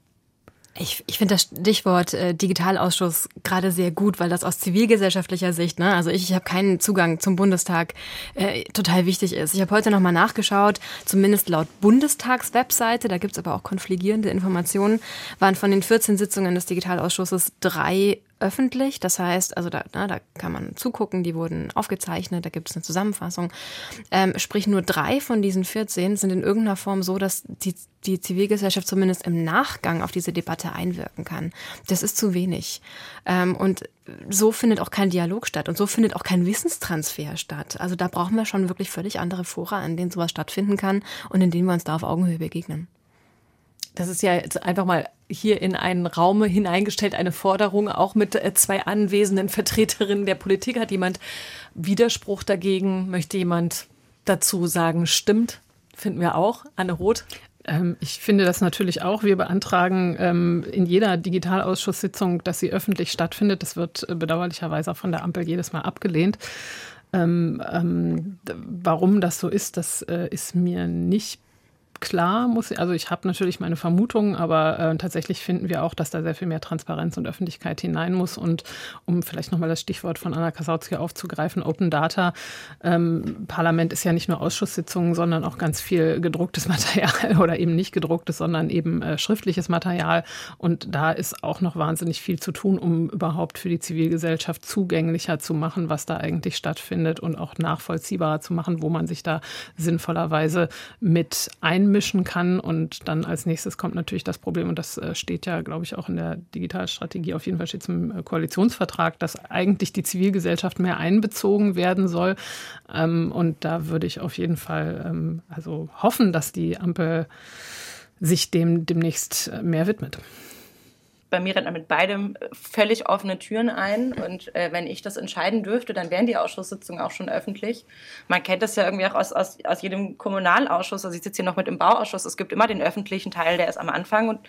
Ich, ich finde das Stichwort äh, Digitalausschuss gerade sehr gut, weil das aus zivilgesellschaftlicher Sicht, ne, also ich, ich habe keinen Zugang zum Bundestag, äh, total wichtig ist. Ich habe heute nochmal nachgeschaut, zumindest laut Bundestagswebseite, da gibt's aber auch konfligierende Informationen, waren von den 14 Sitzungen des Digitalausschusses drei öffentlich. Das heißt, also da, na, da kann man zugucken, die wurden aufgezeichnet, da gibt es eine Zusammenfassung. Ähm, sprich, nur drei von diesen 14 sind in irgendeiner Form so, dass die, die Zivilgesellschaft zumindest im Nachgang auf diese Debatte einwirken kann. Das ist zu wenig. Ähm, und so findet auch kein Dialog statt und so findet auch kein Wissenstransfer statt. Also da brauchen wir schon wirklich völlig andere Fora, an denen sowas stattfinden kann und in denen wir uns da auf Augenhöhe begegnen. Das ist ja jetzt einfach mal hier in einen Raum hineingestellt, eine Forderung, auch mit äh, zwei anwesenden Vertreterinnen der Politik. Hat jemand Widerspruch dagegen? Möchte jemand dazu sagen, stimmt? Finden wir auch. Anne Roth? Ähm, ich finde das natürlich auch. Wir beantragen ähm, in jeder Digitalausschusssitzung, dass sie öffentlich stattfindet. Das wird äh, bedauerlicherweise auch von der Ampel jedes Mal abgelehnt. Ähm, warum das so ist, das äh, ist mir nicht klar, muss ich, also ich habe natürlich meine Vermutungen, aber äh, tatsächlich finden wir auch, dass da sehr viel mehr Transparenz und Öffentlichkeit hinein muss. Und um vielleicht nochmal das Stichwort von Anna Kasautzki aufzugreifen, Open Data, ähm, Parlament ist ja nicht nur Ausschusssitzungen, sondern auch ganz viel gedrucktes [LAUGHS] Material oder eben nicht gedrucktes, sondern eben äh, schriftliches Material. Und da ist auch noch wahnsinnig viel zu tun, um überhaupt für die Zivilgesellschaft zugänglicher zu machen, was da eigentlich stattfindet und auch nachvollziehbarer zu machen, wo man sich da sinnvollerweise mit ein einmischen kann. Und dann als nächstes kommt natürlich das Problem, und das äh, steht ja, glaube ich, auch in der Digitalstrategie, auf jeden Fall steht es im äh, Koalitionsvertrag, dass eigentlich die Zivilgesellschaft mehr einbezogen werden soll. Ähm, und da würde ich auf jeden Fall ähm, also hoffen, dass die Ampel sich dem demnächst mehr widmet bei mir rennt man mit beidem völlig offene Türen ein. Und äh, wenn ich das entscheiden dürfte, dann wären die Ausschusssitzungen auch schon öffentlich. Man kennt das ja irgendwie auch aus, aus, aus jedem Kommunalausschuss. Also ich sitze hier noch mit im Bauausschuss. Es gibt immer den öffentlichen Teil, der ist am Anfang. Und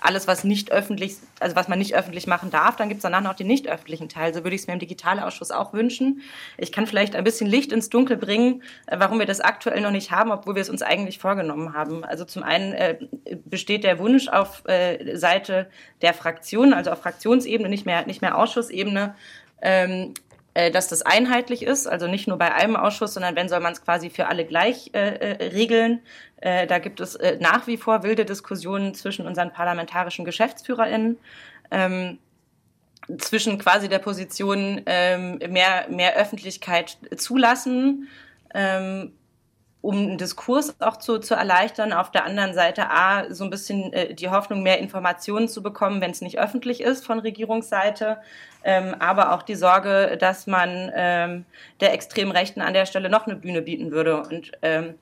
alles, was nicht öffentlich, also was man nicht öffentlich machen darf, dann gibt es danach noch den nicht öffentlichen Teil. So würde ich es mir im Digitalausschuss auch wünschen. Ich kann vielleicht ein bisschen Licht ins Dunkel bringen, äh, warum wir das aktuell noch nicht haben, obwohl wir es uns eigentlich vorgenommen haben. Also zum einen äh, besteht der Wunsch auf äh, Seite der Fraktion, Fraktionen, also auf Fraktionsebene, nicht mehr, nicht mehr Ausschussebene, ähm, äh, dass das einheitlich ist, also nicht nur bei einem Ausschuss, sondern wenn soll man es quasi für alle gleich äh, äh, regeln. Äh, da gibt es äh, nach wie vor wilde Diskussionen zwischen unseren parlamentarischen GeschäftsführerInnen. Ähm, zwischen quasi der Position ähm, mehr, mehr Öffentlichkeit zulassen ähm, um einen Diskurs auch zu, zu erleichtern. Auf der anderen Seite A, so ein bisschen äh, die Hoffnung, mehr Informationen zu bekommen, wenn es nicht öffentlich ist von Regierungsseite. Ähm, aber auch die Sorge, dass man ähm, der extremen Rechten an der Stelle noch eine Bühne bieten würde. Und ähm,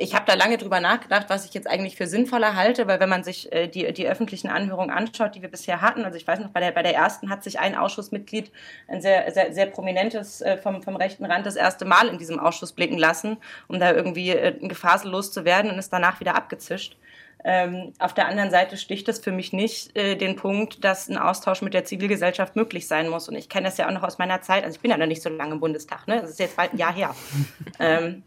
ich habe da lange drüber nachgedacht, was ich jetzt eigentlich für sinnvoller halte, weil wenn man sich äh, die, die öffentlichen Anhörungen anschaut, die wir bisher hatten, also ich weiß noch, bei der, bei der ersten hat sich ein Ausschussmitglied, ein sehr, sehr, sehr prominentes äh, vom, vom rechten Rand, das erste Mal in diesem Ausschuss blicken lassen, um da irgendwie äh, gefahrlos zu werden und ist danach wieder abgezischt. Ähm, auf der anderen Seite sticht es für mich nicht äh, den Punkt, dass ein Austausch mit der Zivilgesellschaft möglich sein muss. Und ich kenne das ja auch noch aus meiner Zeit, also ich bin ja noch nicht so lange im Bundestag, ne? das ist jetzt bald ein Jahr her. [LAUGHS] ähm,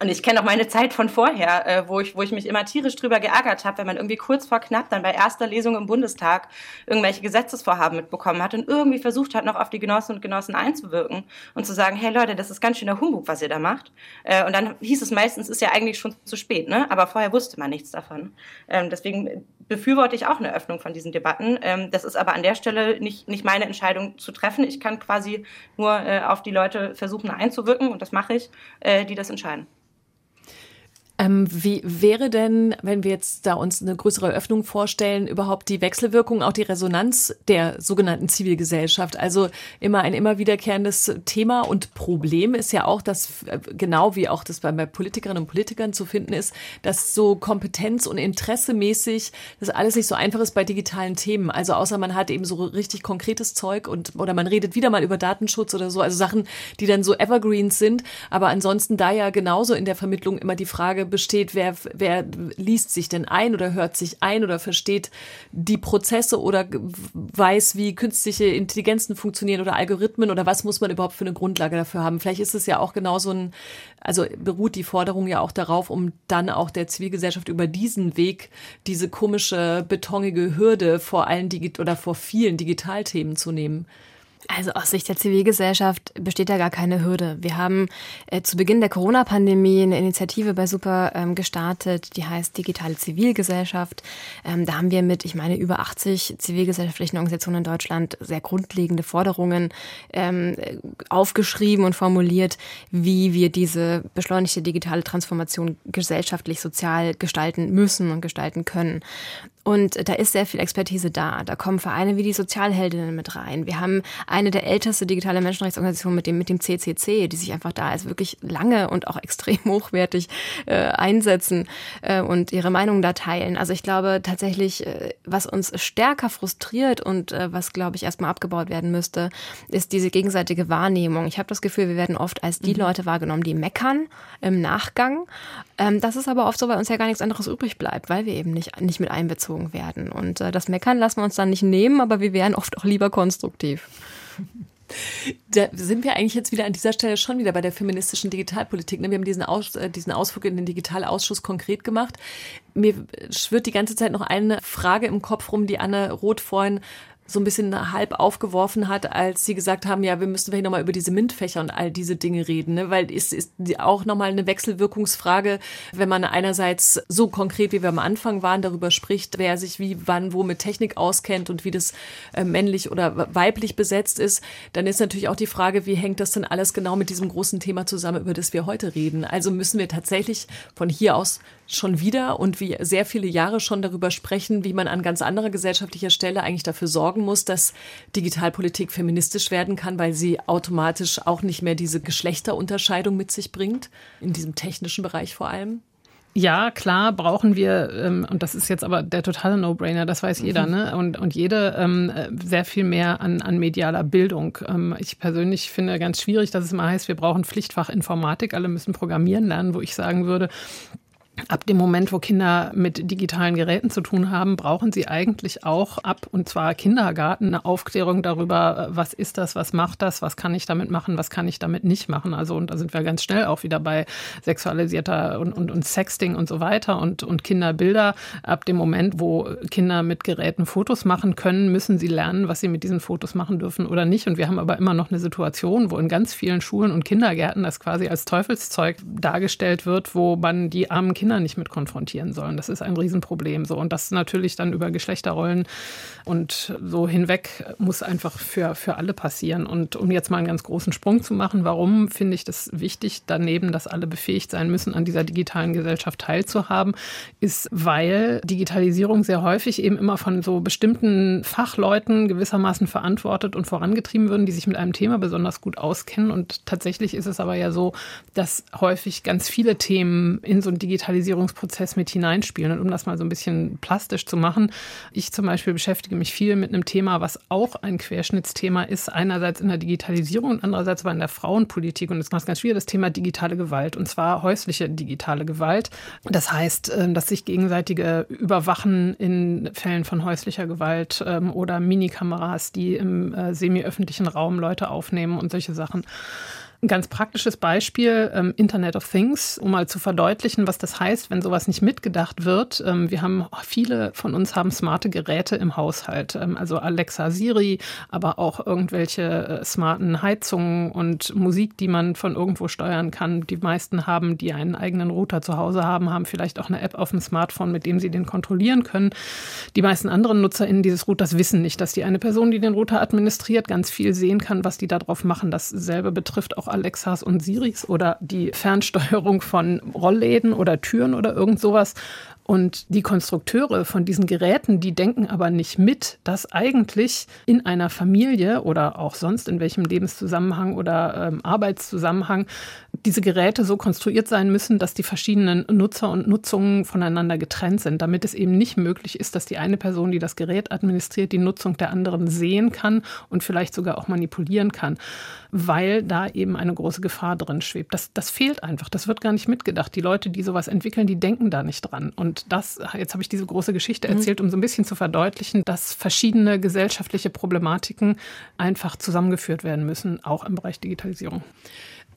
und ich kenne auch meine Zeit von vorher, äh, wo, ich, wo ich mich immer tierisch drüber geärgert habe, wenn man irgendwie kurz vor knapp dann bei erster Lesung im Bundestag irgendwelche Gesetzesvorhaben mitbekommen hat und irgendwie versucht hat, noch auf die Genossinnen und Genossen einzuwirken und zu sagen, hey Leute, das ist ganz schöner Humbug, was ihr da macht. Äh, und dann hieß es meistens, ist ja eigentlich schon zu spät, ne? aber vorher wusste man nichts davon. Ähm, deswegen befürworte ich auch eine Öffnung von diesen Debatten. Ähm, das ist aber an der Stelle nicht, nicht meine Entscheidung zu treffen. Ich kann quasi nur äh, auf die Leute versuchen einzuwirken und das mache ich, äh, die das entscheiden. Ähm, wie wäre denn, wenn wir jetzt da uns eine größere Öffnung vorstellen, überhaupt die Wechselwirkung, auch die Resonanz der sogenannten Zivilgesellschaft? Also immer ein immer wiederkehrendes Thema und Problem ist ja auch, dass äh, genau wie auch das bei, Politikerinnen und Politikern zu finden ist, dass so Kompetenz und Interessemäßig das alles nicht so einfach ist bei digitalen Themen. Also außer man hat eben so richtig konkretes Zeug und oder man redet wieder mal über Datenschutz oder so, also Sachen, die dann so Evergreens sind. Aber ansonsten da ja genauso in der Vermittlung immer die Frage besteht, wer, wer liest sich denn ein oder hört sich ein oder versteht die Prozesse oder weiß, wie künstliche Intelligenzen funktionieren oder Algorithmen oder was muss man überhaupt für eine Grundlage dafür haben. Vielleicht ist es ja auch genauso ein, also beruht die Forderung ja auch darauf, um dann auch der Zivilgesellschaft über diesen Weg diese komische, betonige Hürde vor allen Digi oder vor vielen Digitalthemen zu nehmen. Also aus Sicht der Zivilgesellschaft besteht da gar keine Hürde. Wir haben äh, zu Beginn der Corona-Pandemie eine Initiative bei Super ähm, gestartet, die heißt Digitale Zivilgesellschaft. Ähm, da haben wir mit, ich meine, über 80 zivilgesellschaftlichen Organisationen in Deutschland sehr grundlegende Forderungen ähm, aufgeschrieben und formuliert, wie wir diese beschleunigte digitale Transformation gesellschaftlich, sozial gestalten müssen und gestalten können. Und da ist sehr viel Expertise da. Da kommen Vereine wie die Sozialheldinnen mit rein. Wir haben eine der älteste digitale Menschenrechtsorganisationen mit dem, mit dem CCC, die sich einfach da als wirklich lange und auch [LAUGHS] extrem hochwertig äh, einsetzen äh, und ihre Meinung da teilen. Also ich glaube tatsächlich, äh, was uns stärker frustriert und äh, was, glaube ich, erstmal abgebaut werden müsste, ist diese gegenseitige Wahrnehmung. Ich habe das Gefühl, wir werden oft als die mhm. Leute wahrgenommen, die meckern im Nachgang. Ähm, das ist aber oft so, weil uns ja gar nichts anderes übrig bleibt, weil wir eben nicht, nicht mit einbezogen werden. Und äh, das Meckern lassen wir uns dann nicht nehmen, aber wir wären oft auch lieber konstruktiv. Da sind wir eigentlich jetzt wieder an dieser Stelle schon wieder bei der feministischen Digitalpolitik. Ne? Wir haben diesen, Aus, äh, diesen Ausflug in den Digitalausschuss konkret gemacht. Mir schwirrt die ganze Zeit noch eine Frage im Kopf rum, die Anne Roth vorhin so ein bisschen halb aufgeworfen hat, als sie gesagt haben, ja, wir müssen vielleicht nochmal über diese MINT-Fächer und all diese Dinge reden, ne? weil es ist auch nochmal eine Wechselwirkungsfrage, wenn man einerseits so konkret, wie wir am Anfang waren, darüber spricht, wer sich wie, wann, wo mit Technik auskennt und wie das äh, männlich oder weiblich besetzt ist, dann ist natürlich auch die Frage, wie hängt das denn alles genau mit diesem großen Thema zusammen, über das wir heute reden. Also müssen wir tatsächlich von hier aus schon wieder und wie sehr viele Jahre schon darüber sprechen, wie man an ganz anderer gesellschaftlicher Stelle eigentlich dafür sorgen muss, dass Digitalpolitik feministisch werden kann, weil sie automatisch auch nicht mehr diese Geschlechterunterscheidung mit sich bringt, in diesem technischen Bereich vor allem. Ja, klar brauchen wir, ähm, und das ist jetzt aber der totale No-Brainer, das weiß jeder, mhm. ne? Und, und jede ähm, sehr viel mehr an, an medialer Bildung. Ähm, ich persönlich finde ganz schwierig, dass es immer heißt, wir brauchen Pflichtfach Informatik, alle müssen programmieren lernen, wo ich sagen würde, Ab dem Moment, wo Kinder mit digitalen Geräten zu tun haben, brauchen sie eigentlich auch ab, und zwar Kindergarten, eine Aufklärung darüber, äh, was ist das, was macht das, was kann ich damit machen, was kann ich damit nicht machen. Also, und da sind wir ganz schnell auch wieder bei sexualisierter und, und, und Sexting und so weiter und, und Kinderbilder. Ab dem Moment, wo Kinder mit Geräten Fotos machen können, müssen sie lernen, was sie mit diesen Fotos machen dürfen oder nicht. Und wir haben aber immer noch eine Situation, wo in ganz vielen Schulen und Kindergärten das quasi als Teufelszeug dargestellt wird, wo man die armen Kinder Kinder nicht mit konfrontieren sollen. Das ist ein Riesenproblem. So. Und das natürlich dann über Geschlechterrollen und so hinweg muss einfach für, für alle passieren. Und um jetzt mal einen ganz großen Sprung zu machen, warum finde ich das wichtig, daneben, dass alle befähigt sein müssen, an dieser digitalen Gesellschaft teilzuhaben, ist, weil Digitalisierung sehr häufig eben immer von so bestimmten Fachleuten gewissermaßen verantwortet und vorangetrieben würden, die sich mit einem Thema besonders gut auskennen. Und tatsächlich ist es aber ja so, dass häufig ganz viele Themen in so einen Digitalisierung Digitalisierungsprozess mit hineinspielen. Und um das mal so ein bisschen plastisch zu machen, ich zum Beispiel beschäftige mich viel mit einem Thema, was auch ein Querschnittsthema ist, einerseits in der Digitalisierung und andererseits aber in der Frauenpolitik. Und das macht ganz schwierig, das Thema digitale Gewalt, und zwar häusliche digitale Gewalt. Das heißt, ähm, dass sich gegenseitige Überwachen in Fällen von häuslicher Gewalt ähm, oder Minikameras, die im äh, semi-öffentlichen Raum Leute aufnehmen und solche Sachen. Ein ganz praktisches Beispiel, ähm, Internet of Things, um mal zu verdeutlichen, was das heißt, wenn sowas nicht mitgedacht wird. Ähm, wir haben, viele von uns haben smarte Geräte im Haushalt, ähm, also Alexa, Siri, aber auch irgendwelche äh, smarten Heizungen und Musik, die man von irgendwo steuern kann. Die meisten haben, die einen eigenen Router zu Hause haben, haben vielleicht auch eine App auf dem Smartphone, mit dem sie den kontrollieren können. Die meisten anderen NutzerInnen dieses Routers wissen nicht, dass die eine Person, die den Router administriert, ganz viel sehen kann, was die da drauf machen. Dasselbe betrifft auch Alexas und Siris oder die Fernsteuerung von Rollläden oder Türen oder irgend sowas. Und die Konstrukteure von diesen Geräten, die denken aber nicht mit, dass eigentlich in einer Familie oder auch sonst in welchem Lebenszusammenhang oder ähm, Arbeitszusammenhang diese Geräte so konstruiert sein müssen, dass die verschiedenen Nutzer und Nutzungen voneinander getrennt sind, damit es eben nicht möglich ist, dass die eine Person, die das Gerät administriert, die Nutzung der anderen sehen kann und vielleicht sogar auch manipulieren kann, weil da eben eine große Gefahr drin schwebt. Das, das fehlt einfach, das wird gar nicht mitgedacht. Die Leute, die sowas entwickeln, die denken da nicht dran. Und das, jetzt habe ich diese große Geschichte mhm. erzählt, um so ein bisschen zu verdeutlichen, dass verschiedene gesellschaftliche Problematiken einfach zusammengeführt werden müssen, auch im Bereich Digitalisierung.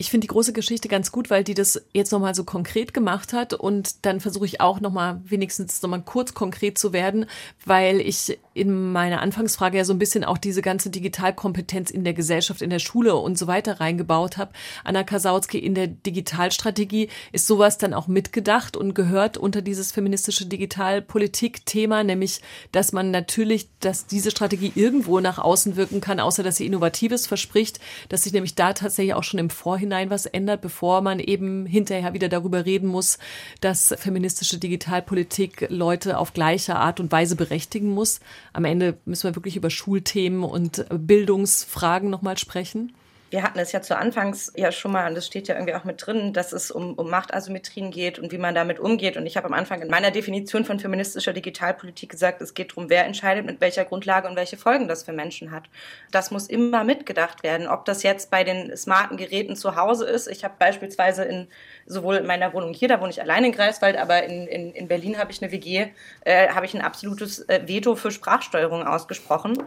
Ich finde die große Geschichte ganz gut, weil die das jetzt nochmal so konkret gemacht hat und dann versuche ich auch nochmal wenigstens nochmal kurz konkret zu werden, weil ich in meiner Anfangsfrage ja so ein bisschen auch diese ganze Digitalkompetenz in der Gesellschaft, in der Schule und so weiter reingebaut habe. Anna Kasautsky in der Digitalstrategie ist sowas dann auch mitgedacht und gehört unter dieses feministische Digitalpolitik-Thema, nämlich, dass man natürlich, dass diese Strategie irgendwo nach außen wirken kann, außer dass sie Innovatives verspricht, dass sich nämlich da tatsächlich auch schon im Vorhinein Vorhinein was ändert, bevor man eben hinterher wieder darüber reden muss, dass feministische Digitalpolitik Leute auf gleiche Art und Weise berechtigen muss. Am Ende müssen wir wirklich über Schulthemen und Bildungsfragen nochmal sprechen wir hatten es ja zu Anfangs ja schon mal, und das steht ja irgendwie auch mit drin, dass es um, um Machtasymmetrien geht und wie man damit umgeht. Und ich habe am Anfang in meiner Definition von feministischer Digitalpolitik gesagt, es geht darum, wer entscheidet, mit welcher Grundlage und welche Folgen das für Menschen hat. Das muss immer mitgedacht werden, ob das jetzt bei den smarten Geräten zu Hause ist. Ich habe beispielsweise in sowohl in meiner Wohnung hier, da wohne ich allein in Greifswald, aber in, in, in Berlin habe ich eine WG, äh, habe ich ein absolutes äh, Veto für Sprachsteuerung ausgesprochen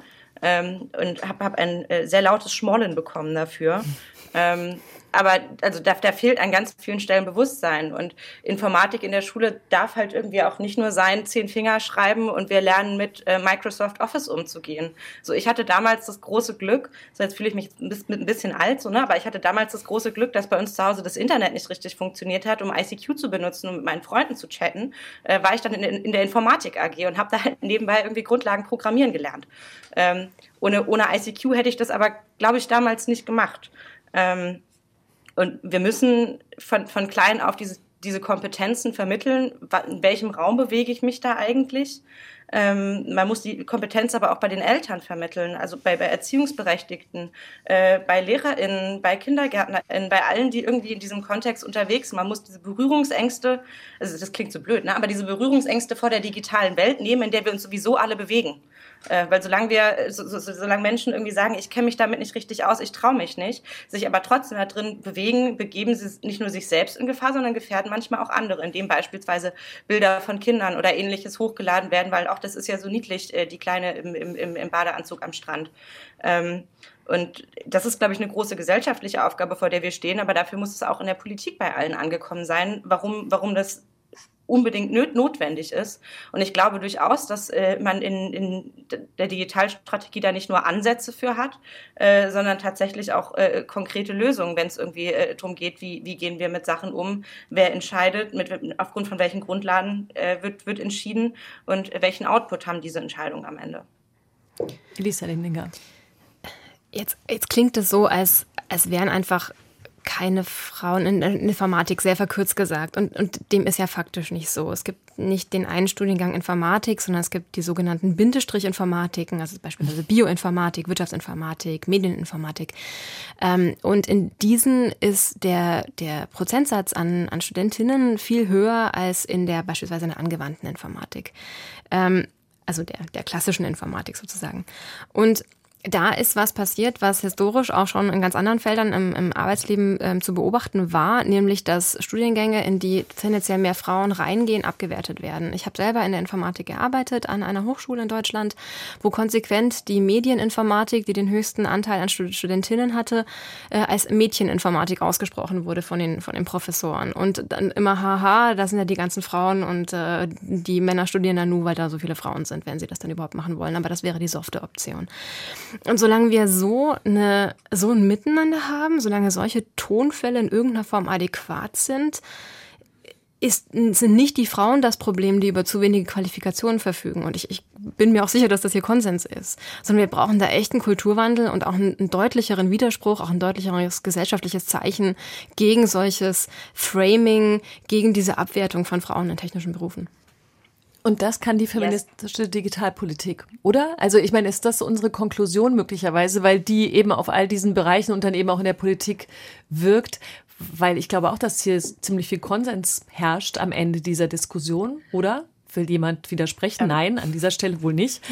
ähm, und habe hab ein äh, sehr lautes Schmollen bekommen dafür. Ähm, aber also da, da fehlt an ganz vielen Stellen Bewusstsein. Und Informatik in der Schule darf halt irgendwie auch nicht nur sein, zehn Finger schreiben und wir lernen mit äh, Microsoft Office umzugehen. So, ich hatte damals das große Glück, so jetzt fühle ich mich ein bisschen, alt, so, ne? aber ich hatte damals das große Glück, dass bei uns zu Hause das Internet nicht richtig funktioniert hat, um ICQ zu benutzen und mit meinen Freunden zu chatten, äh, war ich dann in, in der Informatik AG und habe da halt nebenbei irgendwie Grundlagen programmieren gelernt. Ähm, ohne, ohne ICQ hätte ich das aber, glaube ich, damals nicht gemacht. Ähm, und wir müssen von, von klein auf diese, diese Kompetenzen vermitteln. In welchem Raum bewege ich mich da eigentlich? Ähm, man muss die Kompetenz aber auch bei den Eltern vermitteln, also bei, bei Erziehungsberechtigten, äh, bei LehrerInnen, bei KindergärtnerInnen, bei allen, die irgendwie in diesem Kontext unterwegs sind. Man muss diese Berührungsängste, also das klingt so blöd, ne? aber diese Berührungsängste vor der digitalen Welt nehmen, in der wir uns sowieso alle bewegen. Äh, weil solange wir, so, so, solange Menschen irgendwie sagen, ich kenne mich damit nicht richtig aus, ich traue mich nicht, sich aber trotzdem da drin bewegen, begeben sie nicht nur sich selbst in Gefahr, sondern gefährden manchmal auch andere, indem beispielsweise Bilder von Kindern oder ähnliches hochgeladen werden, weil auch das ist ja so niedlich, äh, die Kleine im, im, im Badeanzug am Strand. Ähm, und das ist, glaube ich, eine große gesellschaftliche Aufgabe, vor der wir stehen. Aber dafür muss es auch in der Politik bei allen angekommen sein, warum, warum das unbedingt notwendig ist. Und ich glaube durchaus, dass äh, man in, in der Digitalstrategie da nicht nur Ansätze für hat, äh, sondern tatsächlich auch äh, konkrete Lösungen, wenn es irgendwie äh, darum geht, wie, wie gehen wir mit Sachen um, wer entscheidet, mit, aufgrund von welchen Grundlagen äh, wird, wird entschieden und welchen Output haben diese Entscheidungen am Ende. Elisa Lindinger. Jetzt, jetzt klingt es so, als, als wären einfach keine Frauen in Informatik, sehr verkürzt gesagt. Und, und dem ist ja faktisch nicht so. Es gibt nicht den einen Studiengang Informatik, sondern es gibt die sogenannten Bindestrich-Informatiken, also beispielsweise Bioinformatik, Wirtschaftsinformatik, Medieninformatik. Ähm, und in diesen ist der, der Prozentsatz an, an Studentinnen viel höher als in der beispielsweise in der angewandten Informatik. Ähm, also der, der klassischen Informatik sozusagen. Und da ist was passiert, was historisch auch schon in ganz anderen Feldern im, im Arbeitsleben ähm, zu beobachten war, nämlich dass Studiengänge, in die tendenziell mehr Frauen reingehen, abgewertet werden. Ich habe selber in der Informatik gearbeitet an einer Hochschule in Deutschland, wo konsequent die Medieninformatik, die den höchsten Anteil an Studentinnen hatte, äh, als Mädcheninformatik ausgesprochen wurde von den, von den Professoren. Und dann immer, haha, da sind ja die ganzen Frauen und äh, die Männer studieren da nur, weil da so viele Frauen sind, wenn sie das dann überhaupt machen wollen. Aber das wäre die softe Option. Und solange wir so, eine, so ein Miteinander haben, solange solche Tonfälle in irgendeiner Form adäquat sind, ist, sind nicht die Frauen das Problem, die über zu wenige Qualifikationen verfügen. Und ich, ich bin mir auch sicher, dass das hier Konsens ist. Sondern wir brauchen da echt einen Kulturwandel und auch einen, einen deutlicheren Widerspruch, auch ein deutlicheres gesellschaftliches Zeichen gegen solches Framing, gegen diese Abwertung von Frauen in technischen Berufen. Und das kann die feministische yes. Digitalpolitik, oder? Also ich meine, ist das unsere Konklusion möglicherweise, weil die eben auf all diesen Bereichen und dann eben auch in der Politik wirkt, weil ich glaube auch, dass hier ziemlich viel Konsens herrscht am Ende dieser Diskussion, oder? Will jemand widersprechen? Ähm. Nein, an dieser Stelle wohl nicht.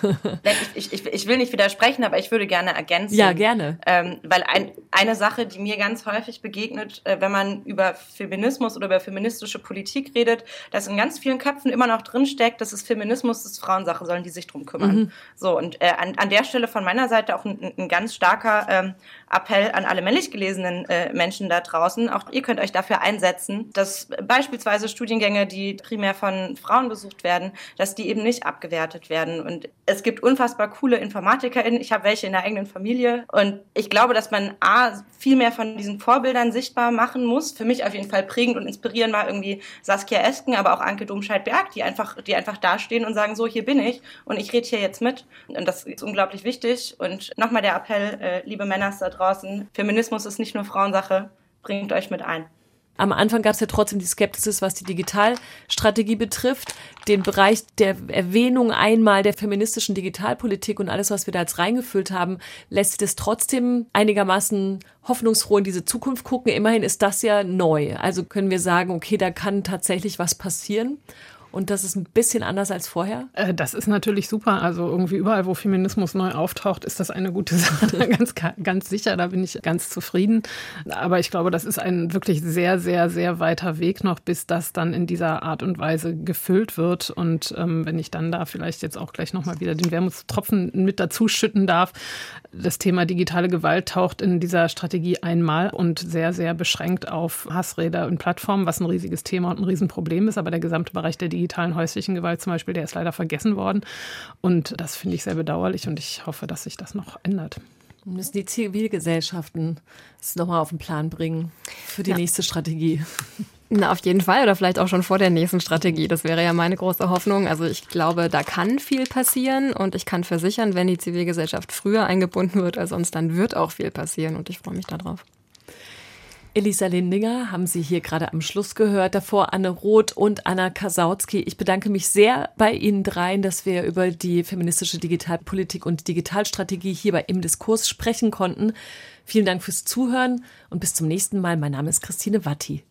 [LAUGHS] ich, ich, ich will nicht widersprechen, aber ich würde gerne ergänzen. Ja, gerne. Ähm, weil ein, eine Sache, die mir ganz häufig begegnet, äh, wenn man über Feminismus oder über feministische Politik redet, dass in ganz vielen Köpfen immer noch drinsteckt, dass es Feminismus ist Frauensache, sollen die sich drum kümmern. Mhm. So, und äh, an, an der Stelle von meiner Seite auch ein, ein ganz starker ähm, Appell an alle männlich gelesenen äh, Menschen da draußen. Auch ihr könnt euch dafür einsetzen, dass beispielsweise Studiengänge, die primär von Frauen besucht werden, dass die eben nicht abgewertet werden. Und es gibt unfassbar coole InformatikerInnen. Ich habe welche in der eigenen Familie. Und ich glaube, dass man A, viel mehr von diesen Vorbildern sichtbar machen muss. Für mich auf jeden Fall prägend und inspirierend war irgendwie Saskia Esken, aber auch Anke Domscheit-Berg, die einfach, die einfach dastehen und sagen, so, hier bin ich und ich rede hier jetzt mit. Und das ist unglaublich wichtig. Und nochmal der Appell, äh, liebe Männer da draußen, draußen. Feminismus ist nicht nur Frauensache. Bringt euch mit ein. Am Anfang gab es ja trotzdem die Skepsis, was die Digitalstrategie betrifft. Den Bereich der Erwähnung einmal der feministischen Digitalpolitik und alles, was wir da jetzt reingefüllt haben, lässt es trotzdem einigermaßen hoffnungsfroh in diese Zukunft gucken. Immerhin ist das ja neu. Also können wir sagen, okay, da kann tatsächlich was passieren. Und das ist ein bisschen anders als vorher? Äh, das ist natürlich super. Also irgendwie überall, wo Feminismus neu auftaucht, ist das eine gute [LAUGHS] Sache. ganz, ganz sicher, da bin ich ganz zufrieden. Aber ich glaube, das ist ein wirklich sehr, sehr, sehr weiter Weg noch, bis das dann in dieser Art und Weise gefüllt wird. Und ähm, wenn ich dann da vielleicht jetzt auch gleich nochmal wieder den Wermutstropfen mit dazu schütten darf, das Thema digitale Gewalt taucht in dieser Strategie einmal und sehr, sehr beschränkt auf Hassräder und Plattformen, was ein riesiges Thema und ein Riesenproblem ist. Aber der gesamte Bereich der digitalen häuslichen Gewalt zum Beispiel, der ist leider vergessen worden. Und das finde ich sehr bedauerlich und ich hoffe, dass sich das noch ändert. Müssen die Zivilgesellschaften es nochmal auf den Plan bringen für die ja. nächste Strategie? Na, auf jeden Fall oder vielleicht auch schon vor der nächsten Strategie. Das wäre ja meine große Hoffnung. Also ich glaube, da kann viel passieren und ich kann versichern, wenn die Zivilgesellschaft früher eingebunden wird als sonst, dann wird auch viel passieren und ich freue mich darauf. Elisa Lindinger haben Sie hier gerade am Schluss gehört, davor Anne Roth und Anna Kasautsky. Ich bedanke mich sehr bei Ihnen dreien, dass wir über die feministische Digitalpolitik und Digitalstrategie hier bei Im Diskurs sprechen konnten. Vielen Dank fürs Zuhören und bis zum nächsten Mal. Mein Name ist Christine Watti.